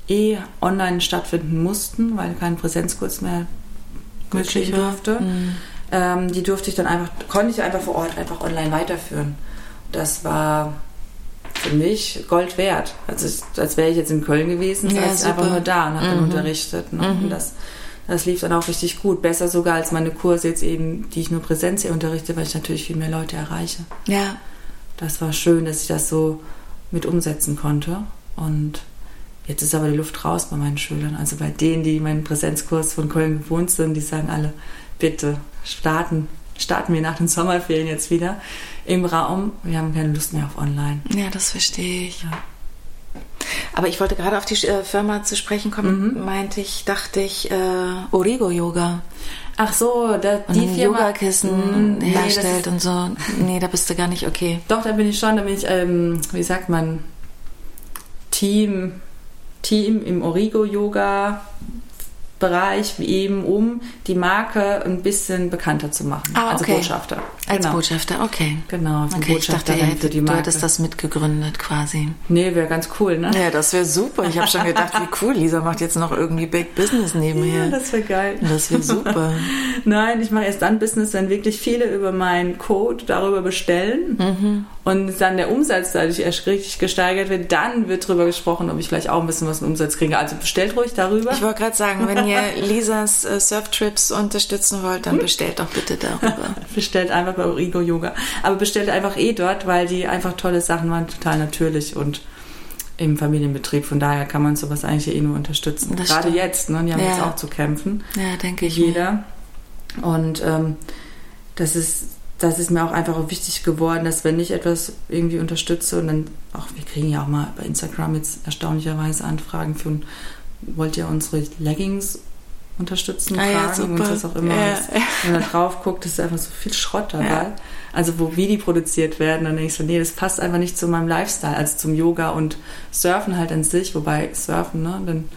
eh online stattfinden mussten, weil kein Präsenzkurs mehr möglich durfte. Mhm. Ähm, die durfte ich dann einfach, konnte ich einfach vor Ort einfach online weiterführen. Das war für mich Gold wert. Also als wäre ich jetzt in Köln gewesen, ja, ich einfach nur da und habe mhm. dann unterrichtet. Ne? Mhm. Und das, das lief dann auch richtig gut. Besser sogar als meine Kurse jetzt eben, die ich nur Präsenz hier unterrichte, weil ich natürlich viel mehr Leute erreiche. Ja. Das war schön, dass ich das so mit umsetzen konnte. Und jetzt ist aber die Luft raus bei meinen Schülern. Also bei denen, die meinen Präsenzkurs von Köln gewohnt sind, die sagen alle, bitte starten, starten wir nach den Sommerferien jetzt wieder im Raum. Wir haben keine Lust mehr auf online. Ja, das verstehe ich. Ja. Aber ich wollte gerade auf die äh, Firma zu sprechen kommen, mhm. meinte ich, dachte ich, äh, Origo Yoga. Ach so, da, die und Firma Yogakissen nee, herstellt und so. Nee, da bist du gar nicht okay. Doch, da bin ich schon, da bin ich, ähm, wie sagt man, Team, Team im Origo Yoga Bereich eben, um die Marke ein bisschen bekannter zu machen. Ah, okay. Also Botschafter. Als genau. Botschafter, okay. Genau, okay, ich dachte, er hätte, die Marke. du hättest das mitgegründet quasi. Nee, wäre ganz cool, ne? Ja, das wäre super. Ich habe schon gedacht, wie cool, Lisa macht jetzt noch irgendwie Big Business nebenher. Ja, das wäre geil. Das wäre super. Nein, ich mache erst dann Business, wenn wirklich viele über meinen Code darüber bestellen mhm. und dann der Umsatz dadurch erst richtig gesteigert wird. Dann wird darüber gesprochen, ob ich vielleicht auch ein bisschen was im Umsatz kriege. Also bestellt ruhig darüber. Ich wollte gerade sagen, wenn ihr Lisas äh, Surftrips unterstützen wollt, dann bestellt doch bitte darüber. bestellt einfach bei Origo Yoga. Aber bestellt einfach eh dort, weil die einfach tolle Sachen waren, total natürlich und im Familienbetrieb. Von daher kann man sowas eigentlich eh nur unterstützen. Das Gerade stimmt. jetzt, ne? Die haben ja. jetzt auch zu kämpfen. Ja, denke ich. Jeder. Mir. Und ähm, das ist das ist mir auch einfach wichtig geworden, dass wenn ich etwas irgendwie unterstütze und dann auch, wir kriegen ja auch mal bei Instagram jetzt erstaunlicherweise Anfragen für, wollt ihr unsere Leggings unterstützen, ah, ja, tragen und was auch immer. Ja. Wenn man da drauf guckt, ist einfach so viel Schrott dabei. Ja. Also wo wie die produziert werden, dann denke ich so, nee, das passt einfach nicht zu meinem Lifestyle, also zum Yoga und Surfen halt an sich, wobei Surfen, ne, dann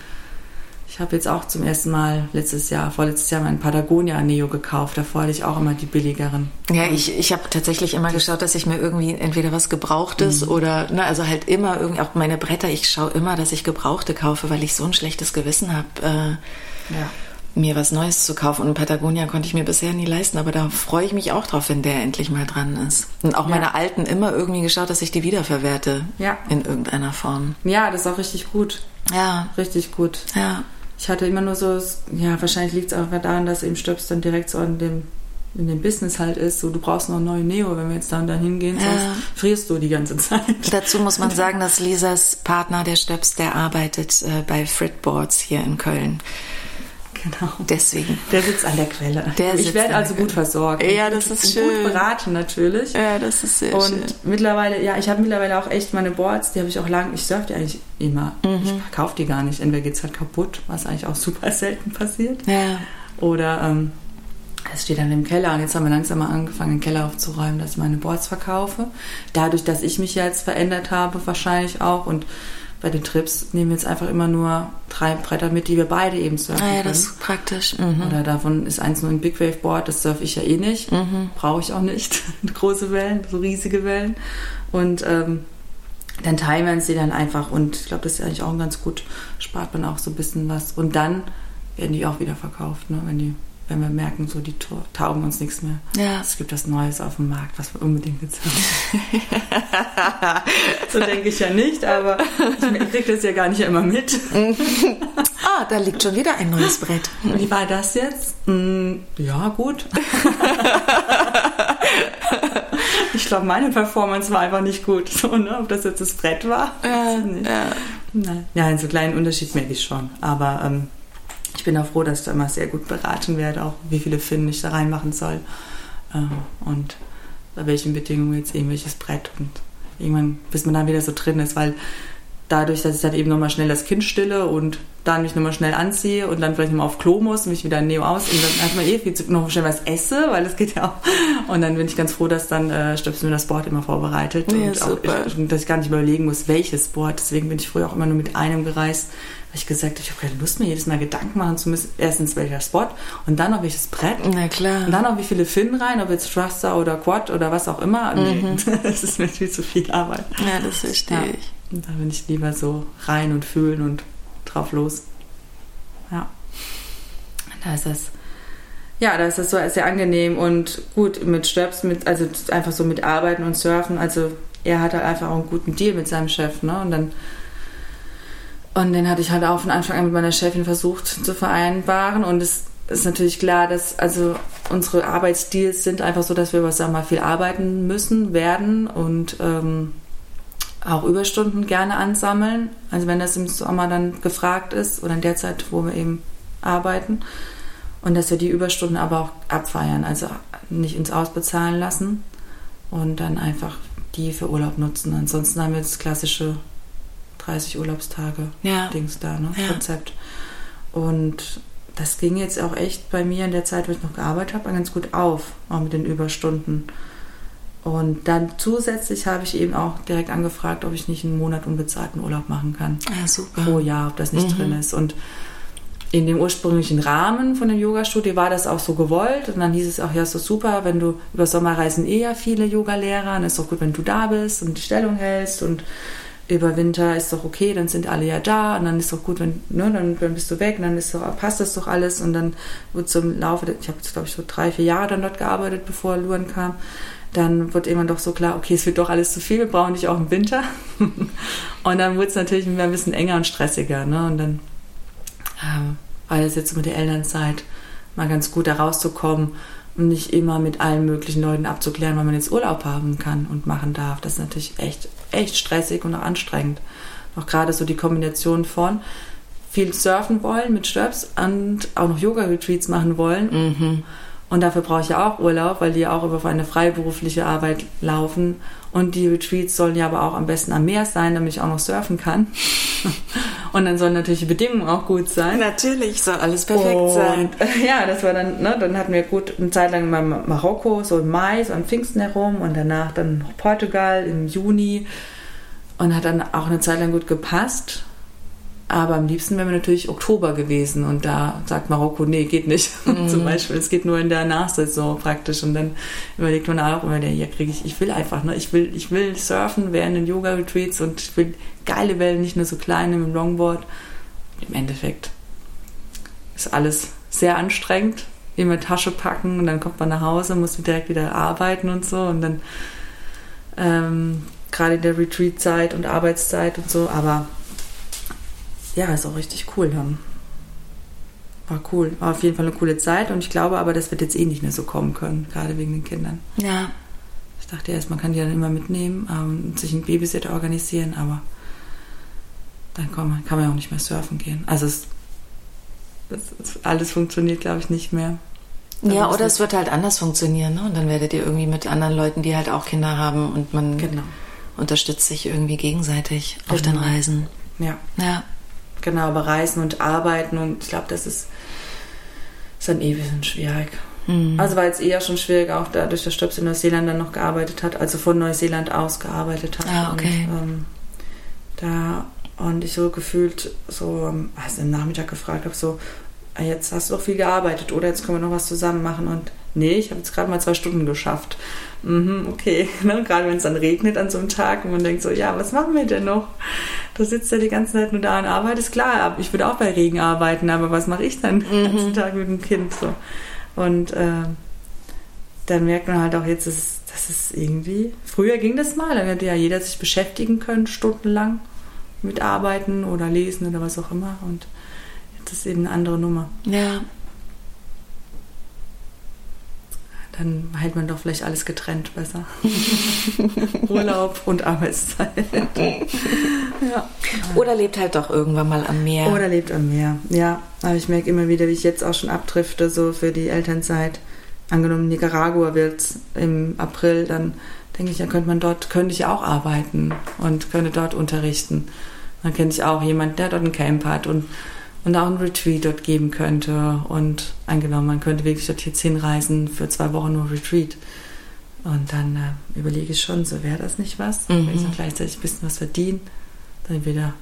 ich habe jetzt auch zum ersten Mal letztes Jahr, vorletztes Jahr meinen Patagonia Neo gekauft. Davor hatte ich auch immer die billigeren. Ja, ich, ich habe tatsächlich immer geschaut, dass ich mir irgendwie entweder was Gebrauchtes mhm. oder, ne, also halt immer irgendwie, auch meine Bretter, ich schaue immer, dass ich Gebrauchte kaufe, weil ich so ein schlechtes Gewissen habe. Äh, ja mir was Neues zu kaufen. Und Patagonia konnte ich mir bisher nie leisten, aber da freue ich mich auch drauf, wenn der endlich mal dran ist. Und auch ja. meine alten immer irgendwie geschaut, dass ich die wiederverwerte. Ja. In irgendeiner Form. Ja, das ist auch richtig gut. Ja. Richtig gut. Ja. Ich hatte immer nur so, ja, wahrscheinlich liegt es auch daran, dass eben Stöps dann direkt so an dem in dem Business halt ist, so du brauchst noch neue Neo, wenn wir jetzt dann dahin gehen, ja. sonst frierst du die ganze Zeit. Dazu muss man sagen, dass Lisas Partner, der Stöps, der arbeitet äh, bei Fritboards hier in Köln. Genau. Deswegen. Der sitzt an der Quelle. Der ich werde also gut versorgt. Ja, das ist schön. Gut beraten natürlich. Ja, das ist sehr und schön. Und mittlerweile, ja, ich habe mittlerweile auch echt meine Boards, die habe ich auch lang, ich surfe die eigentlich immer. Mhm. Ich verkaufe die gar nicht. Entweder geht es halt kaputt, was eigentlich auch super selten passiert. Ja. Oder ähm, es steht dann im Keller und jetzt haben wir langsam mal angefangen, den Keller aufzuräumen, dass ich meine Boards verkaufe. Dadurch, dass ich mich jetzt verändert habe, wahrscheinlich auch und bei den Trips nehmen wir jetzt einfach immer nur drei Bretter mit, die wir beide eben surfen. Ah ja, das ist praktisch. Mhm. Oder davon ist eins nur ein Big Wave Board, das surfe ich ja eh nicht. Mhm. Brauche ich auch nicht. Große Wellen, so riesige Wellen. Und ähm, dann teilen wir uns die dann einfach und ich glaube, das ist eigentlich auch ganz gut. Spart man auch so ein bisschen was. Und dann werden die auch wieder verkauft, ne, wenn die wenn wir merken, so die taugen uns nichts mehr. Ja. Es gibt was Neues auf dem Markt, was wir unbedingt jetzt haben. so denke ich ja nicht, aber ich kriege das ja gar nicht immer mit. ah, da liegt schon wieder ein neues Brett. Wie war das jetzt? Hm, ja, gut. ich glaube, meine Performance war einfach nicht gut. So, ne? Ob das jetzt das Brett war? Ja, ja. Nein. Ja, einen so kleinen Unterschied merke ich schon. Aber ähm, ich bin auch froh, dass ich da immer sehr gut beraten werde, auch wie viele Finnen ich da reinmachen soll äh, und bei welchen Bedingungen jetzt eben welches Brett und irgendwann, bis man dann wieder so drin ist, weil dadurch, dass ich dann eben nochmal schnell das Kind stille und dann mich nochmal schnell anziehe und dann vielleicht nochmal auf Klo muss, mich wieder Neo aus und dann man eh viel zu, noch schnell was esse, weil das geht ja auch. Und dann bin ich ganz froh, dass dann äh, Stöpsel mir das Board immer vorbereitet ja, und auch, ich, dass ich gar nicht überlegen muss, welches Board. Deswegen bin ich früher auch immer nur mit einem gereist, weil ich gesagt habe, ich habe keine Lust mehr, jedes Mal Gedanken machen zu müssen. Erstens welcher Spot und dann noch welches Brett. Na klar. Und dann noch wie viele Finnen rein, ob jetzt Thruster oder Quad oder was auch immer. Mhm. Nee, das ist mir viel zu viel Arbeit. Ja, das verstehe ja. ich. Und da bin ich lieber so rein und fühlen und drauf los. Ja. Da ist das. Ja, da ist das so sehr angenehm und gut mit Stöps, mit, also einfach so mit Arbeiten und Surfen. Also er hat halt einfach auch einen guten Deal mit seinem Chef, ne? Und dann und den hatte ich halt auch von Anfang an mit meiner Chefin versucht zu vereinbaren. Und es ist natürlich klar, dass also unsere Arbeitsdeals sind einfach so, dass wir, wir mal, viel arbeiten müssen, werden und ähm, auch Überstunden gerne ansammeln. Also wenn das im Sommer dann gefragt ist oder in der Zeit, wo wir eben arbeiten. Und dass wir die Überstunden aber auch abfeiern, also nicht ins Ausbezahlen lassen und dann einfach die für Urlaub nutzen. Ansonsten haben wir das klassische 30 Urlaubstage ja. Dings da, ne? Ja. Konzept. Und das ging jetzt auch echt bei mir in der Zeit, wo ich noch gearbeitet habe, ganz gut auf, auch mit den Überstunden. Und dann zusätzlich habe ich eben auch direkt angefragt, ob ich nicht einen Monat unbezahlten Urlaub machen kann. Ja, super. Pro Jahr, ob das nicht mhm. drin ist. Und in dem ursprünglichen Rahmen von dem Yoga-Studio war das auch so gewollt. Und dann hieß es auch, ja, ist so super, wenn du über Sommer reisen eher viele Yoga-Lehrer. Dann ist doch gut, wenn du da bist und die Stellung hältst und über Winter ist doch okay, dann sind alle ja da und dann ist doch gut, wenn, ne, dann, dann bist du weg dann ist doch, passt das doch alles und dann wird zum Laufe, ich habe glaube ich so drei, vier Jahre dann dort gearbeitet, bevor Luan kam, dann wird immer doch so klar, okay, es wird doch alles zu viel, wir brauchen dich auch im Winter. und dann wird es natürlich ein bisschen enger und stressiger, ne, und dann ähm, war es jetzt mit der Elternzeit mal ganz gut da rauszukommen und nicht immer mit allen möglichen Leuten abzuklären, wann man jetzt Urlaub haben kann und machen darf. Das ist natürlich echt, echt stressig und auch anstrengend. Auch gerade so die Kombination von viel surfen wollen mit Stöps und auch noch Yoga-Retreats machen wollen. Mhm. Und dafür brauche ich ja auch Urlaub, weil die ja auch über eine freiberufliche Arbeit laufen. Und die Retreats sollen ja aber auch am besten am Meer sein, damit ich auch noch surfen kann. Und dann sollen natürlich die Bedingungen auch gut sein. Natürlich soll alles perfekt und, sein. Ja, das war dann, ne, dann hatten wir gut eine Zeit lang mal Marokko, so im Mai, so an Pfingsten herum und danach dann Portugal im Juni. Und hat dann auch eine Zeit lang gut gepasst. Aber am liebsten wäre mir natürlich Oktober gewesen und da sagt Marokko, nee, geht nicht. Mhm. Zum Beispiel, es geht nur in der Nachsaison praktisch und dann überlegt man auch immer, hier kriege ich, ich will einfach, ne, ich will, ich will surfen während den Yoga-Retreats und ich will geile Wellen, nicht nur so kleine mit dem Longboard. Im Endeffekt ist alles sehr anstrengend, immer Tasche packen und dann kommt man nach Hause, muss direkt wieder arbeiten und so und dann ähm, gerade in der Retreat-Zeit und Arbeitszeit und so, aber ja, ist auch richtig cool dann. War cool. War auf jeden Fall eine coole Zeit und ich glaube aber, das wird jetzt eh nicht mehr so kommen können, gerade wegen den Kindern. Ja. Ich dachte erst, man kann die dann immer mitnehmen ähm, und sich einen Babysitter organisieren, aber dann kann man, kann man ja auch nicht mehr surfen gehen. Also es, es, alles funktioniert, glaube ich, nicht mehr. Dann ja, oder es wird halt anders funktionieren. Ne? Und dann werdet ihr irgendwie mit anderen Leuten, die halt auch Kinder haben und man genau. unterstützt sich irgendwie gegenseitig genau. auf den genau. Reisen. Ja. Ja. Genau, aber Reisen und Arbeiten und ich glaube, das ist, ist dann eh ein bisschen schwierig. Mhm. Also war jetzt eher schon schwierig, auch dadurch, dass Stöps in Neuseeland dann noch gearbeitet hat, also von Neuseeland aus gearbeitet hat. Ah, okay. Und, ähm, da und ich so gefühlt so, also am Nachmittag gefragt habe, so, ah, jetzt hast du doch viel gearbeitet, oder jetzt können wir noch was zusammen machen. Und nee, ich habe jetzt gerade mal zwei Stunden geschafft. Mhm, okay, ne? gerade wenn es dann regnet an so einem Tag und man denkt so, ja, was machen wir denn noch? Da sitzt er die ganze Zeit nur da und arbeitet. Klar, ich würde auch bei Regen arbeiten, aber was mache ich dann den ganzen mhm. Tag mit dem Kind? So. Und äh, dann merkt man halt auch jetzt, dass, dass es irgendwie, früher ging das mal, da hätte ja jeder sich beschäftigen können, stundenlang mit Arbeiten oder Lesen oder was auch immer. Und jetzt ist eben eine andere Nummer. Ja. Dann hält man doch vielleicht alles getrennt besser. Urlaub und Arbeitszeit. ja. Oder lebt halt doch irgendwann mal am Meer. Oder lebt am Meer, ja. Aber ich merke immer wieder, wie ich jetzt auch schon abdrifte, so für die Elternzeit. Angenommen, Nicaragua wird im April, dann denke ich, ja, könnte man dort, könnte ich auch arbeiten und könnte dort unterrichten. Dann kenne ich auch jemanden, der dort ein Camp hat und, und auch ein Retreat dort geben könnte. Und angenommen, man könnte wirklich dort jetzt hinreisen für zwei Wochen nur Retreat. Und dann äh, überlege ich schon, so wäre das nicht was, mhm. wenn ich dann gleichzeitig ein bisschen was verdiene. Dann wieder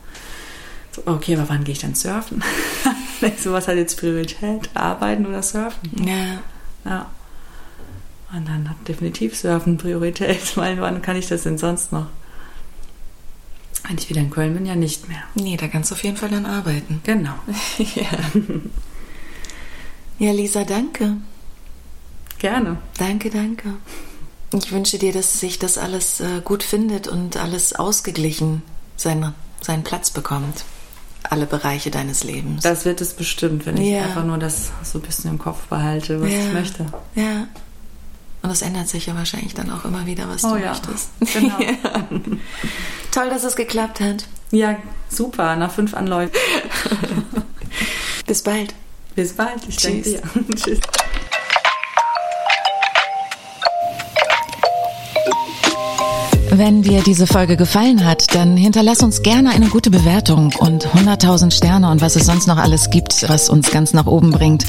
so, okay, aber wann gehe ich dann surfen? so, was hat jetzt Priorität? Arbeiten oder surfen? Ja. Ja. Und dann hat definitiv Surfen Priorität, weil wann kann ich das denn sonst noch? Wenn ich wieder in Köln bin, ja nicht mehr. Nee, da kannst du auf jeden Fall dann arbeiten. Genau. ja. ja, Lisa, danke. Gerne. Danke, danke. Ich wünsche dir, dass sich das alles äh, gut findet und alles ausgeglichen seine, seinen Platz bekommt. Alle Bereiche deines Lebens. Das wird es bestimmt, wenn ich ja. einfach nur das so ein bisschen im Kopf behalte, was ja. ich möchte. Ja. Und es ändert sich ja wahrscheinlich dann auch immer wieder, was oh, du ja. möchtest. Genau. ja. Toll, dass es geklappt hat. Ja, super, nach fünf Anläufen. Bis bald. Bis bald. Ich Tschüss. Dir. Tschüss. Wenn dir diese Folge gefallen hat, dann hinterlass uns gerne eine gute Bewertung und 100.000 Sterne und was es sonst noch alles gibt, was uns ganz nach oben bringt.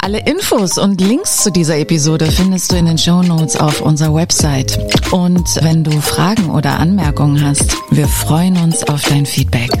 Alle Infos und Links zu dieser Episode findest du in den Show Notes auf unserer Website. Und wenn du Fragen oder Anmerkungen hast, wir freuen uns auf dein Feedback.